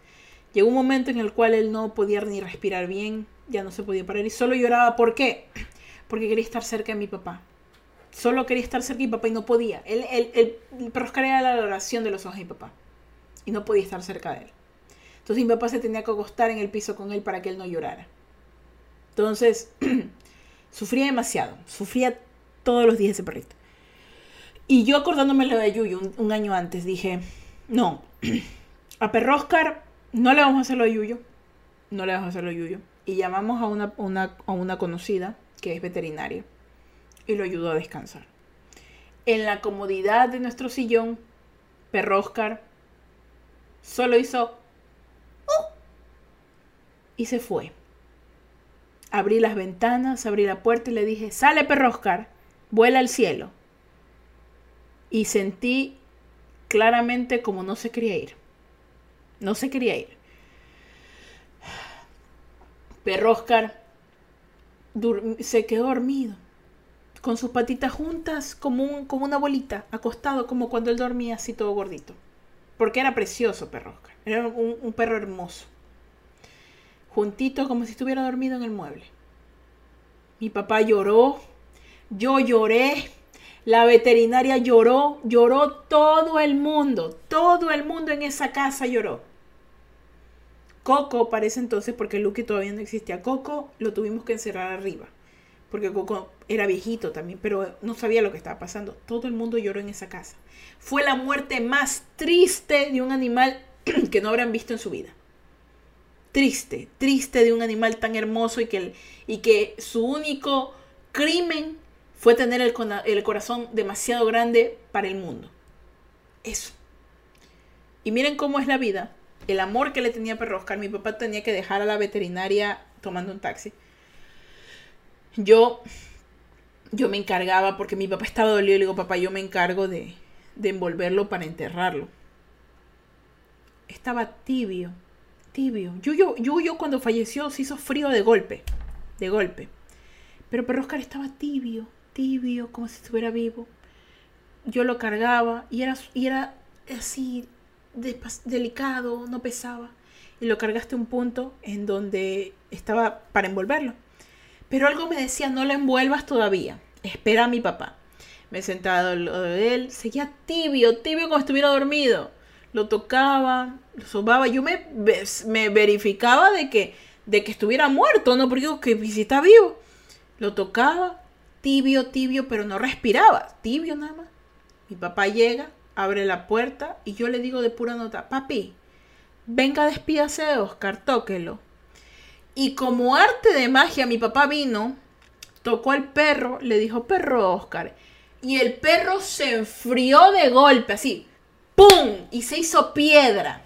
Llegó un momento en el cual él no podía ni respirar bien, ya no se podía parar y solo lloraba. ¿Por qué? Porque quería estar cerca de mi papá. Solo quería estar cerca de mi papá y no podía. Él, el perro era la adoración de los ojos de mi papá y no podía estar cerca de él. Entonces mi papá se tenía que acostar en el piso con él para que él no llorara. Entonces Sufría demasiado, sufría todos los días ese perrito. Y yo acordándome lo de Yuyo un, año antes, dije, no, a Perro Oscar no le vamos a hacer lo de Yuyo, no le vamos a hacer lo de Yuyo. Y llamamos a una, a una conocida que es veterinaria y lo ayudó a descansar. En la comodidad de nuestro sillón, Perro Oscar solo hizo... Uh", y se fue. Abrí las ventanas, abrí la puerta y le dije, sale perro Oscar, vuela al cielo. Y sentí claramente como no se quería ir. No se quería ir. Perro Oscar se quedó dormido, con sus patitas juntas como, un, como una bolita, acostado como cuando él dormía así todo gordito. Porque era precioso Perro era un perro hermoso. Juntito como si estuviera dormido en el mueble. Mi papá lloró, yo lloré, la veterinaria lloró, lloró todo el mundo, todo el mundo en esa casa lloró. Coco parece entonces, porque Lucky todavía no existía, Coco lo tuvimos que encerrar arriba, porque Coco era viejito también, pero no sabía lo que estaba pasando. Todo el mundo lloró en esa casa. Fue la muerte más triste de un animal que no habrán visto en su vida triste, triste de un animal tan hermoso y que, y que su único crimen fue tener el, corazón demasiado grande para el mundo. Eso. Y miren cómo es la vida. El amor que le tenía Perro Oscar. Mi papá tenía que dejar a la veterinaria tomando un taxi. Yo, yo me encargaba, porque mi papá estaba dolido, y le digo, papá, yo me encargo de, de envolverlo para enterrarlo. Estaba tibio tibio. Yuyo, Yuyo cuando falleció se hizo frío de golpe, de golpe. Pero Perro Oscar estaba tibio, tibio, como si estuviera vivo. Yo lo cargaba y era, y era así delicado, no pesaba. Y lo cargaste a un punto en donde estaba para envolverlo. Pero algo me decía, no lo envuelvas todavía. Espera a mi papá. Me sentado lo de él, seguía tibio, tibio como estuviera dormido lo tocaba, lo sobaba. Yo me, me verificaba de que, de que estuviera muerto, ¿no? Porque digo que si está vivo. Lo tocaba, tibio, tibio, pero no respiraba. Tibio nada más. Mi papá llega, abre la puerta y yo le digo de pura nota, papi, venga, despídase de Oscar, tóquelo. Y como arte de magia, mi papá vino, tocó al perro, le dijo, perro Oscar. Y el perro se enfrió de golpe, así. ¡pum! Y se hizo piedra.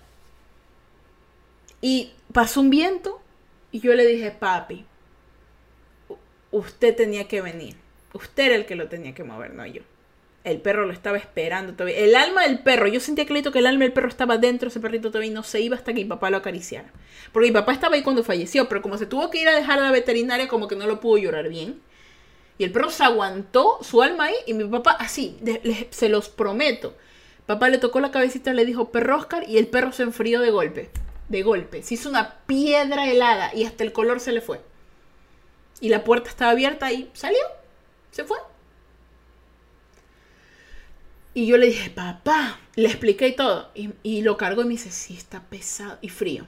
Y pasó un viento y yo le dije, papi, usted tenía que venir. Usted era el que lo tenía que mover, no yo. El perro lo estaba esperando todavía. El alma del perro, yo sentía clarito que el alma del perro estaba dentro de ese perrito todavía y no se iba hasta que mi papá lo acariciara. Porque mi papá estaba ahí cuando falleció, pero como se tuvo que ir a dejar a la veterinaria, como que no lo pudo llorar bien. Y el perro se aguantó su alma ahí y mi papá así, se los prometo, Papá le tocó la cabecita, le dijo perro Oscar y el perro se enfrió de golpe. De golpe. Se hizo una piedra helada y hasta el color se le fue. Y la puerta estaba abierta y salió. Se fue. Y yo le dije, papá, le expliqué todo. Y, lo cargó y me dice, sí, está pesado y frío.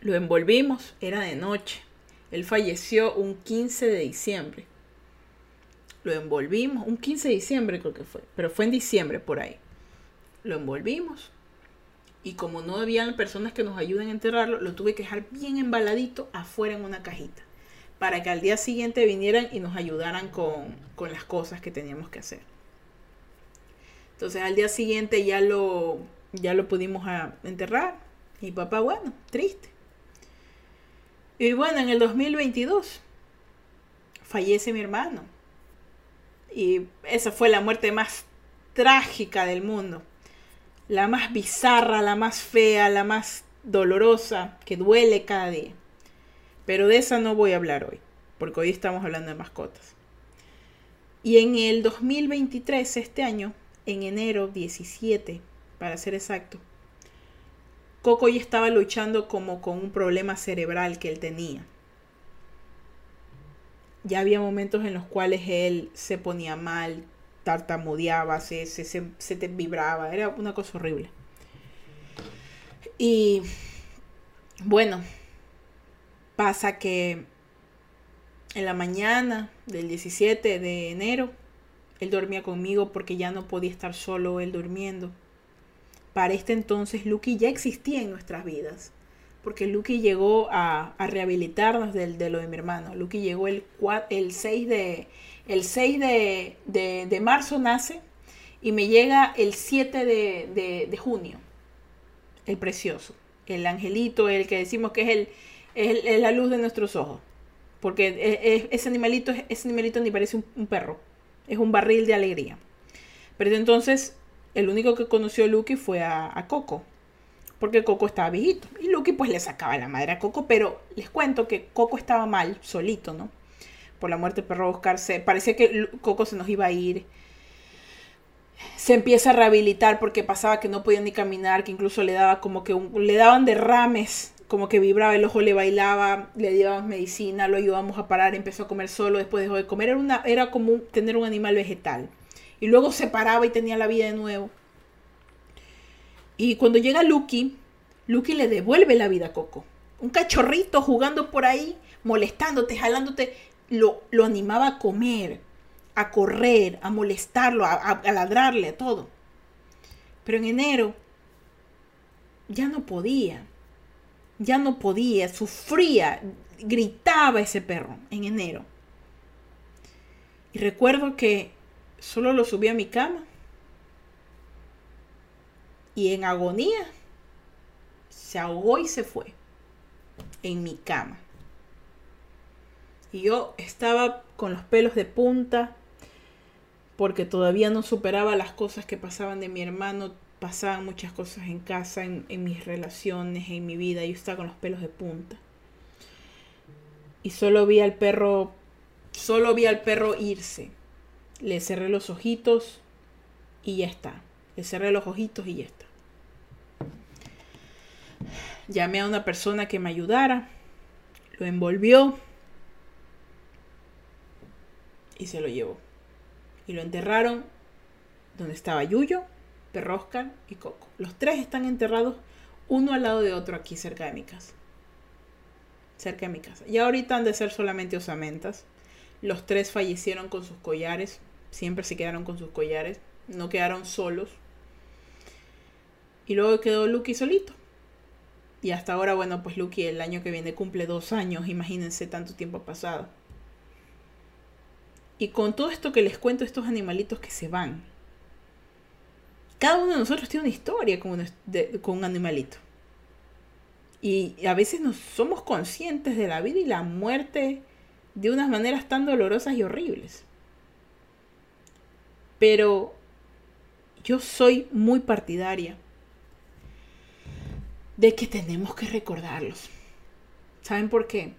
Lo envolvimos, era de noche. Él falleció un 15 de diciembre. Lo envolvimos, un 15 de diciembre creo que fue, pero fue en diciembre por ahí lo envolvimos y como no habían personas que nos ayuden a enterrarlo, lo tuve que dejar bien embaladito afuera en una cajita para que al día siguiente vinieran y nos ayudaran con, con las cosas que teníamos que hacer. Entonces al día siguiente ya lo, ya lo pudimos enterrar. Y papá, bueno, triste. Y bueno, en el 2022 fallece mi hermano. Y esa fue la muerte más trágica del mundo. La más bizarra, la más fea, la más dolorosa, que duele cada día. Pero de esa no voy a hablar hoy, porque hoy estamos hablando de mascotas. Y en el 2023, este año, en enero 17, para ser exacto, Coco ya estaba luchando como con un problema cerebral que él tenía. Ya había momentos en los cuales él se ponía mal, tartamudeaba, se, se, se, te vibraba, era una cosa horrible. Y bueno, pasa que en la mañana del 17 de enero él dormía conmigo porque ya no podía estar solo él durmiendo. Para este entonces, Lucky ya existía en nuestras vidas, porque Lucky llegó a, rehabilitarnos de, de, lo de mi hermano. Lucky llegó el, el 6, de, el 6 de, de, marzo, nace, y me llega el 7 de, junio, el precioso, el angelito, el que decimos que es, el, es, la luz de nuestros ojos. Porque ese animalito, ese animalito ni parece un perro es un barril de alegría. Pero entonces, el único que conoció a Lucky fue a, Coco. Porque Coco estaba viejito. Y Lucky pues le sacaba la madre a Coco. Pero les cuento que Coco estaba mal, solito, ¿no? Por la muerte de perro Oscar. Se, parecía que Coco se nos iba a ir. Se empieza a rehabilitar porque pasaba que no podía ni caminar, que incluso le daba como que le daban derrames como que vibraba, el ojo le bailaba, le dábamos medicina, lo ayudamos a parar, empezó a comer solo, después dejó de comer. Era, una, era como tener un animal vegetal. Y luego se paraba y tenía la vida de nuevo. Y cuando llega Lucky, Lucky le devuelve la vida a Coco. Un cachorrito jugando por ahí, molestándote, jalándote, lo, lo animaba a comer, a correr, a molestarlo, a, a ladrarle, a todo. Pero en enero ya no podía ya no podía, sufría, gritaba ese perro en enero. Y recuerdo que solo lo subí a mi cama y en agonía se ahogó y se fue en mi cama. Y yo estaba con los pelos de punta porque todavía no superaba las cosas que pasaban de mi hermano pasaban muchas cosas en casa, en, mis relaciones, en mi vida. Yo estaba con los pelos de punta. Y solo vi al perro, solo vi al perro irse. Le cerré los ojitos y ya está. Le cerré los ojitos y ya está. Llamé a una persona que me ayudara. Lo envolvió. Y se lo llevó. Y lo enterraron donde estaba Yuyo Perroscan y Coco. Los tres están enterrados uno al lado de otro aquí cerca de mi casa. Cerca de mi casa. Y ahorita han de ser solamente osamentas. Los tres fallecieron con sus collares. Siempre se quedaron con sus collares. No quedaron solos. Y luego quedó Lucky solito. Y hasta ahora, bueno, pues Lucky el año que viene cumple dos años. Imagínense tanto tiempo pasado. Y con todo esto que les cuento, estos animalitos que se van, cada uno de nosotros tiene una historia con un, animalito. Y a veces no somos conscientes de la vida y la muerte de unas maneras tan dolorosas y horribles. Pero yo soy muy partidaria de que tenemos que recordarlos. ¿Saben por qué?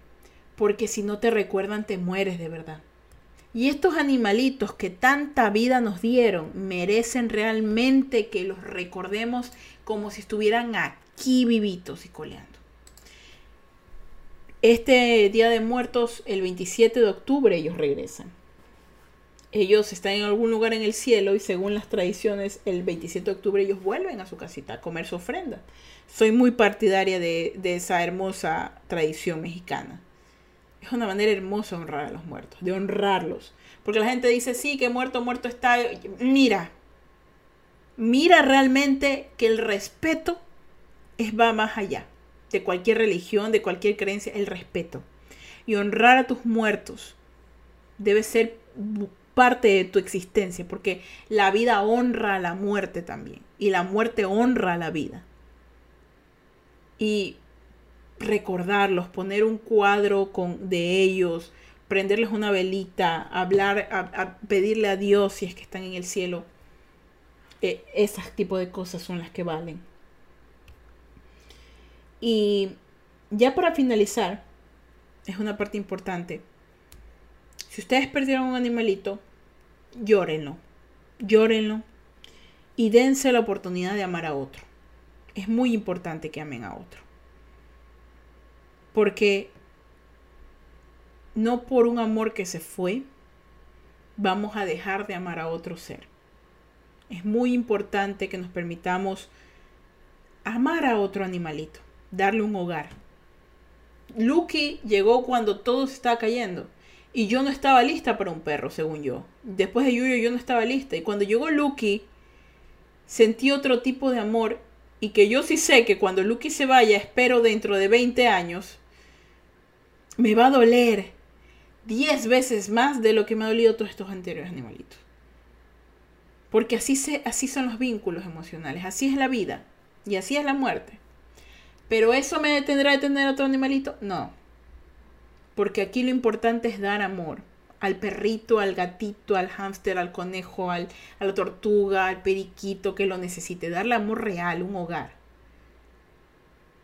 Porque si no te recuerdan te mueres de verdad. Y estos animalitos que tanta vida nos dieron merecen realmente que los recordemos como si estuvieran aquí vivitos y coleando. Este Día de Muertos, el 27 de octubre, ellos regresan. Ellos están en algún lugar en el cielo y según las tradiciones, el 27 de octubre ellos vuelven a su casita a comer su ofrenda. Soy muy partidaria de, de esa hermosa tradición mexicana. Es una manera hermosa de honrar a los muertos, de honrarlos. Porque la gente dice, sí, que muerto, muerto está. Mira, mira realmente que el respeto es va más allá de cualquier religión, de cualquier creencia, el respeto. Y honrar a tus muertos debe ser parte de tu existencia, porque la vida honra a la muerte también, y la muerte honra a la vida. Y recordarlos, poner un cuadro con, de ellos, prenderles una velita, hablar, pedirle a Dios si es que están en el cielo. Eh, esas tipo de cosas son las que valen. Y ya para finalizar, es una parte importante. Si ustedes perdieron un animalito, llórenlo, llórenlo y dense la oportunidad de amar a otro. Es muy importante que amen a otro. Porque no por un amor que se fue, vamos a dejar de amar a otro ser. Es muy importante que nos permitamos amar a otro animalito, darle un hogar. Lucky llegó cuando todo se estaba cayendo y yo no estaba lista para un perro, según yo. Después de Yuyo yo no estaba lista y cuando llegó Lucky sentí otro tipo de amor y que yo sí sé que cuando Lucky se vaya, espero dentro de 20 años, me va a doler 10 veces más de lo que me ha dolido todos estos anteriores animalitos. Porque así, se, así son los vínculos emocionales, así es la vida y así es la muerte. Pero eso me detendrá de tener otro animalito? No. Porque aquí lo importante es dar amor al perrito, al gatito, al hámster, al conejo, al, a la tortuga, al periquito que lo necesite. Darle amor real, un hogar.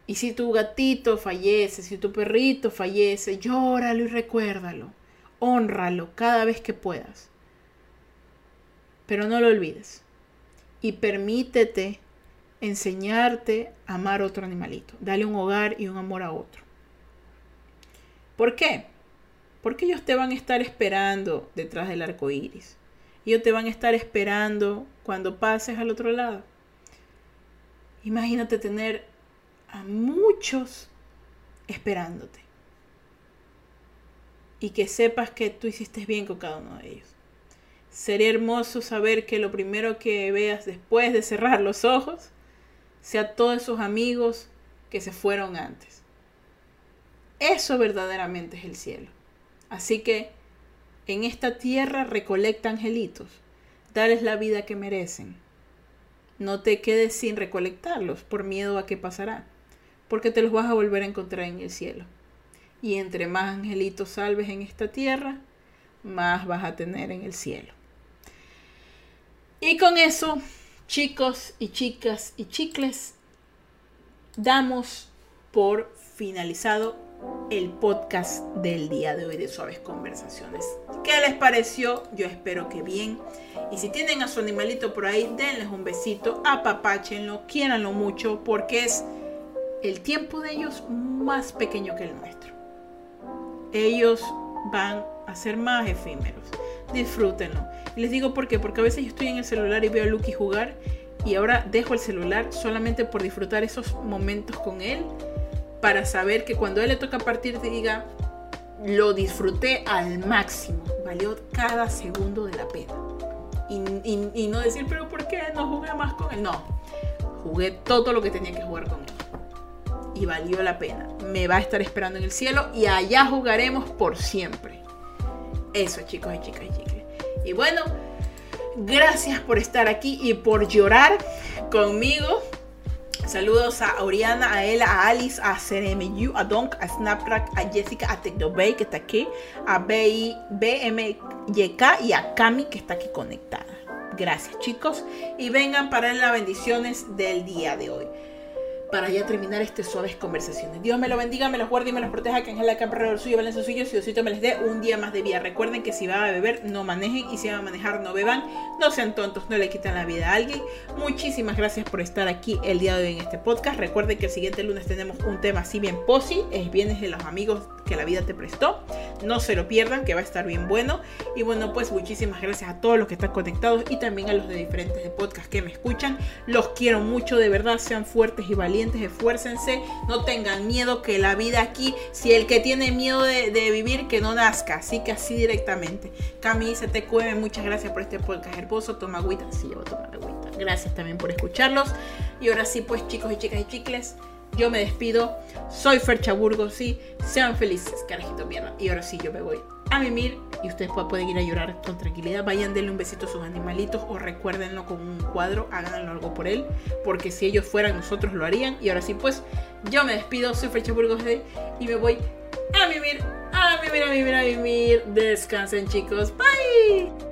Y si tu gatito fallece, si tu perrito fallece, llóralo y recuérdalo. Honralo cada vez que puedas. Pero no lo olvides. Y permítete enseñarte a amar a otro animalito. Dale un hogar y un amor a otro. ¿Por qué? Porque ellos te van a estar esperando detrás del arco iris. Ellos te van a estar esperando cuando pases al otro lado. Imagínate tener a muchos esperándote. Y que sepas que tú hiciste bien con cada uno de ellos. Sería hermoso saber que lo primero que veas después de cerrar los ojos sea todos esos amigos que se fueron antes. Eso verdaderamente es el cielo. Así que en esta tierra recolecta angelitos. Dales la vida que merecen. No te quedes sin recolectarlos por miedo a qué pasará porque te los vas a volver a encontrar en el cielo. Y entre más angelitos salves en esta tierra, más vas a tener en el cielo. Y con eso, chicos y chicas y chicles, damos por finalizado el podcast del día de hoy de Suaves Conversaciones. ¿Qué les pareció? Yo espero que bien. Y si tienen a su animalito por ahí, denles un besito, apapáchenlo, quiéranlo mucho, porque es el tiempo de ellos más pequeño que el nuestro. Ellos van a ser más efímeros. Disfrútenlo. Y les digo por qué, porque a veces yo estoy en el celular y veo a Lucky jugar y ahora dejo el celular solamente por disfrutar esos momentos con él para saber que cuando él le toca partir diga lo disfruté al máximo, valió cada segundo de la pena. Y no decir, pero ¿por qué no jugué más con él? No, jugué todo lo que tenía que jugar con él y valió la pena. Me va a estar esperando en el cielo y allá jugaremos por siempre. Eso chicos y chicas y chicas. Y bueno, gracias por estar aquí y por llorar conmigo. Saludos a Oriana, a Ella, a Alice, a CRMU, a Donk, a Snapcrack, a Jessica, a Tecnobay que está aquí, a BMYK y a Cami que está aquí conectada. Gracias chicos y vengan para las bendiciones del día de hoy para ya terminar estas suaves conversaciones. Dios me lo bendiga, me los guarde y me los proteja, que Ángel la del suyo, Valencia suyo, si Diosito me les dé un día más de vida. Recuerden que si van a beber, no manejen y si van a manejar, no beban. No sean tontos, no le quiten la vida a alguien. Muchísimas gracias por estar aquí el día de hoy en este podcast. Recuerden que el siguiente lunes tenemos un tema así bien posi, es bienes de los amigos que la vida te prestó. No se lo pierdan, que va a estar bien bueno. Y bueno, pues muchísimas gracias a todos los que están conectados y también a los de diferentes de podcast que me escuchan. Los quiero mucho, de verdad, sean fuertes y valientes esfuércense, no tengan miedo que la vida aquí, si el que tiene miedo de, vivir, que no nazca, así que así directamente. Cami se te cueve, muchas gracias por este podcast hermoso, toma agüita, sí, yo voy a tomar agüita. Gracias también por escucharlos. Y ahora sí, pues chicos y chicas y chicles, yo me despido. Soy Fercha Burgos, sí. Sean felices, carajito mierda. Y ahora sí, yo me voy a mimir y ustedes pueden ir a llorar con tranquilidad. Vayan, denle un besito a sus animalitos o recuérdenlo con un cuadro, háganlo algo por él, porque si ellos fueran, nosotros lo harían. Y ahora sí, pues yo me despido, soy Fercha Burgos y me voy a mimir, a mimir, a mimir, a mimir. Descansen, chicos. Bye.